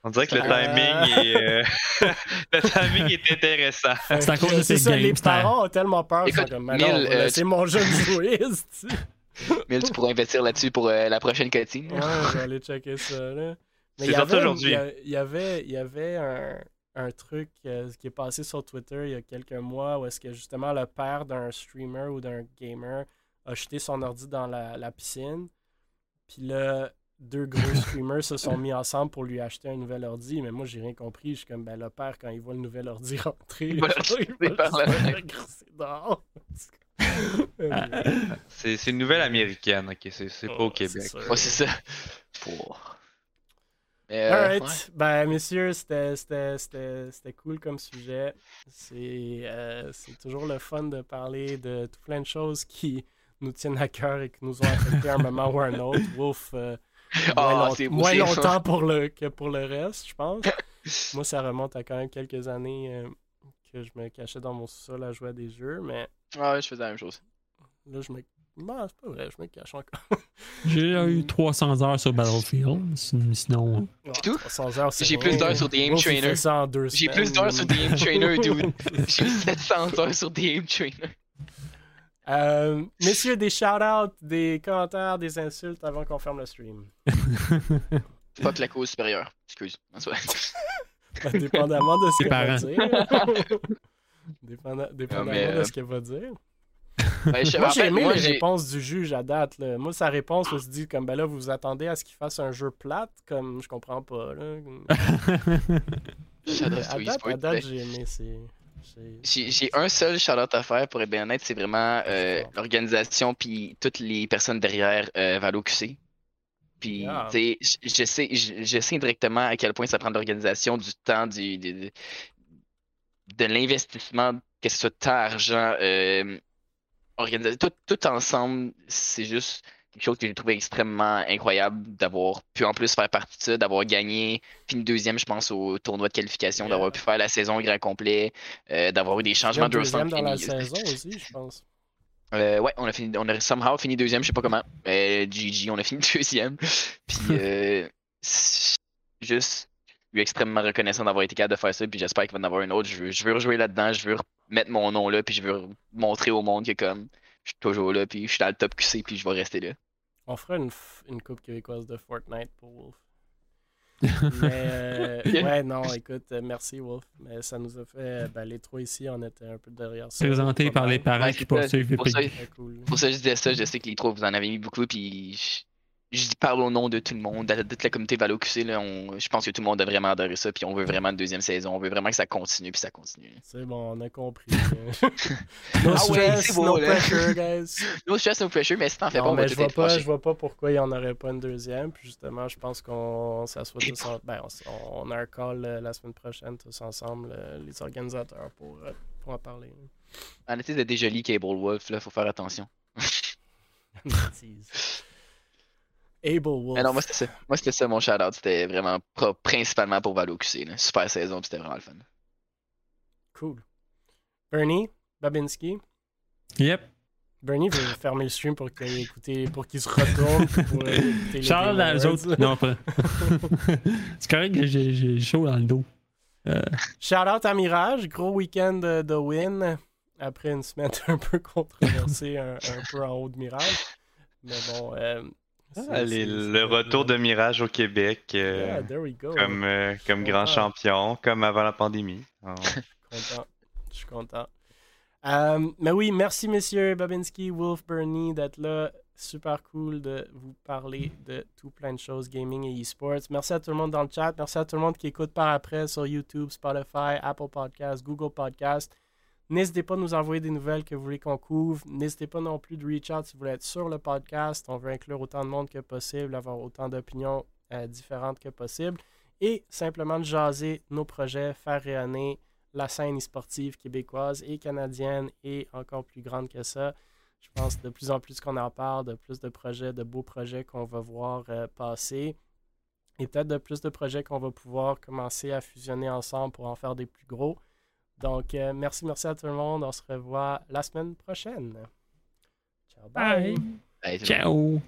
On dirait que le Ça- timing est euh, (laughs) le timing est intéressant. C'est à cause de C'est ces ça, games, les c'est parents ont tellement peur. Écoute, comme, mais non, Mille, on va euh, laisser mon jeune jouer. (laughs) (laughs) Mais tu pourras investir là-dessus pour euh, la prochaine cutscene. Ouais, (laughs) je vais aller checker ça. Là. Mais C'est il y avait- aujourd'hui. Il y il avait, il y avait un, un truc euh, qui est passé sur Twitter il y a quelques mois où est-ce que justement le père d'un streamer ou d'un gamer a jeté son ordi dans la, la piscine. Puis là, deux gros (laughs) streamers se sont mis ensemble pour lui acheter un nouvel ordi. Mais moi, j'ai rien compris. Je suis comme, ben le père, quand il voit le nouvel ordi rentrer, Il va jeter va par la dehors. C'est une nouvelle américaine, ok, c'est pas Oh, au Québec. c'est sûr. Ouais, c'est ça. Pour... Euh, Alright. ouais. Ben, messieurs, c'était- c'était c'était- c'était cool comme sujet. C'est euh, c'est toujours le fun de parler de tout plein de choses qui nous tiennent à cœur et qui nous ont affecté à un moment ou à un autre. Wolf, euh, moins, Ah, long- moins c'est- longtemps pour le, que pour le reste, je pense. (laughs) Moi, ça remonte à quand même quelques années euh, que je me cachais dans mon sous-sol à jouer à des jeux, mais Ouais, je faisais la même chose. là, je me. Bon, c'est pas vrai, je me cache encore. (laughs) J'ai eu 300 heures sur Battlefield. Sinon, tout? 300 heures, c'est J'ai rien. plus d'heures sur The Game Trainer. J'ai plus d'heures sur The Game Trainer, dude. (laughs) J'ai 700 heures sur The Game Trainer. Euh, messieurs, des shout-outs, des commentaires, des insultes avant qu'on ferme le stream. (laughs) Fuck la cause supérieure. Excuse. En soi. Dépendamment de ce va parents. dire. Dépenda- dépendamment mais, de euh, ce qu'elle va dire. (laughs) Ben, je- Moi, j'ai aimé moi, les j'ai- réponses du juge à date. là. Moi, sa réponse, je me suis dit, comme, ben là, vous vous attendez à ce qu'il fasse un jeu plate, comme, je comprends pas, là. À date, eSport, à date, ben, j'ai aimé, c'est... J'ai j'ai un seul shout-out à faire, pour être bien honnête, c'est vraiment euh, Fort. l'organisation puis toutes les personnes derrière euh, Valo QC. Puis, Yeah. tu sais, je- sais, je, je sais indirectement à quel point ça prend de l'organisation, du temps, du, du- de, l'investissement, que ce soit temps, argent, euh, organisation, tout, tout ensemble, c'est juste quelque chose que j'ai trouvé extrêmement incroyable d'avoir pu en plus faire partie de ça, d'avoir gagné, fini deuxième, je pense, au tournoi de qualification, d'avoir pu faire la saison au grand complet, euh, d'avoir eu des changements de deuxième dans la saison aussi, je pense. Euh, ouais, on a fini, on a somehow fini deuxième, je sais pas comment. Euh, GG, on a fini (laughs) deuxième. Puis, euh, (laughs) juste, je suis extrêmement reconnaissant d'avoir été capable de faire ça. Puis j'espère qu'il va y en avoir une autre. Je veux, je veux rejouer là-dedans, je veux mettre mon nom là, puis je veux montrer au monde que comme, je suis toujours là, puis je suis dans le top QC, puis je vais rester là. On fera une, une coupe québécoise de Fortnite pour Wolf. (laughs) Mais euh, ouais, non, écoute, euh, merci Wolf. Mais ça nous a fait. euh, Ben, les trois ici, on était un peu derrière ça. présenté par les parents Ouais, qui c'est poursuivent les Pour ça, pays. Cool. pour ça, je disais ça. Je sais que les trois, vous en avez mis beaucoup, puis je, je parle au nom de tout le monde, de, toute la communauté Valo QC. Là, on, je pense que tout le monde a vraiment adoré ça, puis on veut vraiment une deuxième saison. On veut vraiment que ça continue, puis ça continue. C'est bon, on a compris. (laughs) no Ah ouais, stress, c'est beau, no là. pressure, (laughs) guys. No stress, no pressure, mais si t'en fais Non, pas, mais je vois pas, je vois pas pourquoi il n'y en aurait pas une deuxième. Puis justement, je pense qu'on s'assoit tous en... ben, on, a un call euh, la semaine prochaine tous ensemble, euh, les organisateurs, pour, euh, pour en parler. En été de déjà Cable Wolf, là, faut faire attention. (laughs) Able Wolf. Mais non, moi c'était ça. Moi c'était ça mon shout-out. C'était vraiment pro- principalement pour Valo QC. Là. Super saison, puis c'était vraiment le fun. Cool. Bernie, Babinski. Yep. Bernie veut (laughs) fermer le stream pour qu'il écouter, pour qu'il se retourne pour euh, (laughs) écouter les Charles, les autres. Non, pas. (laughs) C'est correct que j'ai chaud dans le dos. Euh, Shout out à Mirage, gros week-end de, de win après une semaine un peu controversée, un, un peu en haut de Mirage. Mais bon, euh, Ah, les- le retour de Mirage au Québec euh, Yeah, comme, euh, comme grand champion, comme avant la pandémie. Oh. (laughs) content. Je suis content. Euh, mais oui, merci messieurs Babinski, Wolf, Bernie d'être là. Super cool de vous parler de tout plein de choses gaming et e-sports. Merci à tout le monde dans le chat. Merci à tout le monde qui écoute par après sur YouTube, Spotify, Apple Podcasts, Google Podcasts. N'hésitez pas à nous envoyer des nouvelles que vous voulez qu'on couvre. N'hésitez pas non plus de reach out si vous voulez être sur le podcast. On veut inclure autant de monde que possible, avoir autant d'opinions euh, différentes que possible. Et simplement de jaser nos projets, faire rayonner la scène e-sportive québécoise et canadienne et encore plus grande que ça. Je pense de plus en plus qu'on en parle, de plus de projets, de beaux projets qu'on va voir euh, passer. et peut-être de plus de projets qu'on va pouvoir commencer à fusionner ensemble pour en faire des plus gros. Donc, euh, merci, merci à tout le monde. On se revoit la semaine prochaine. Ciao, bye. Bye. Ciao.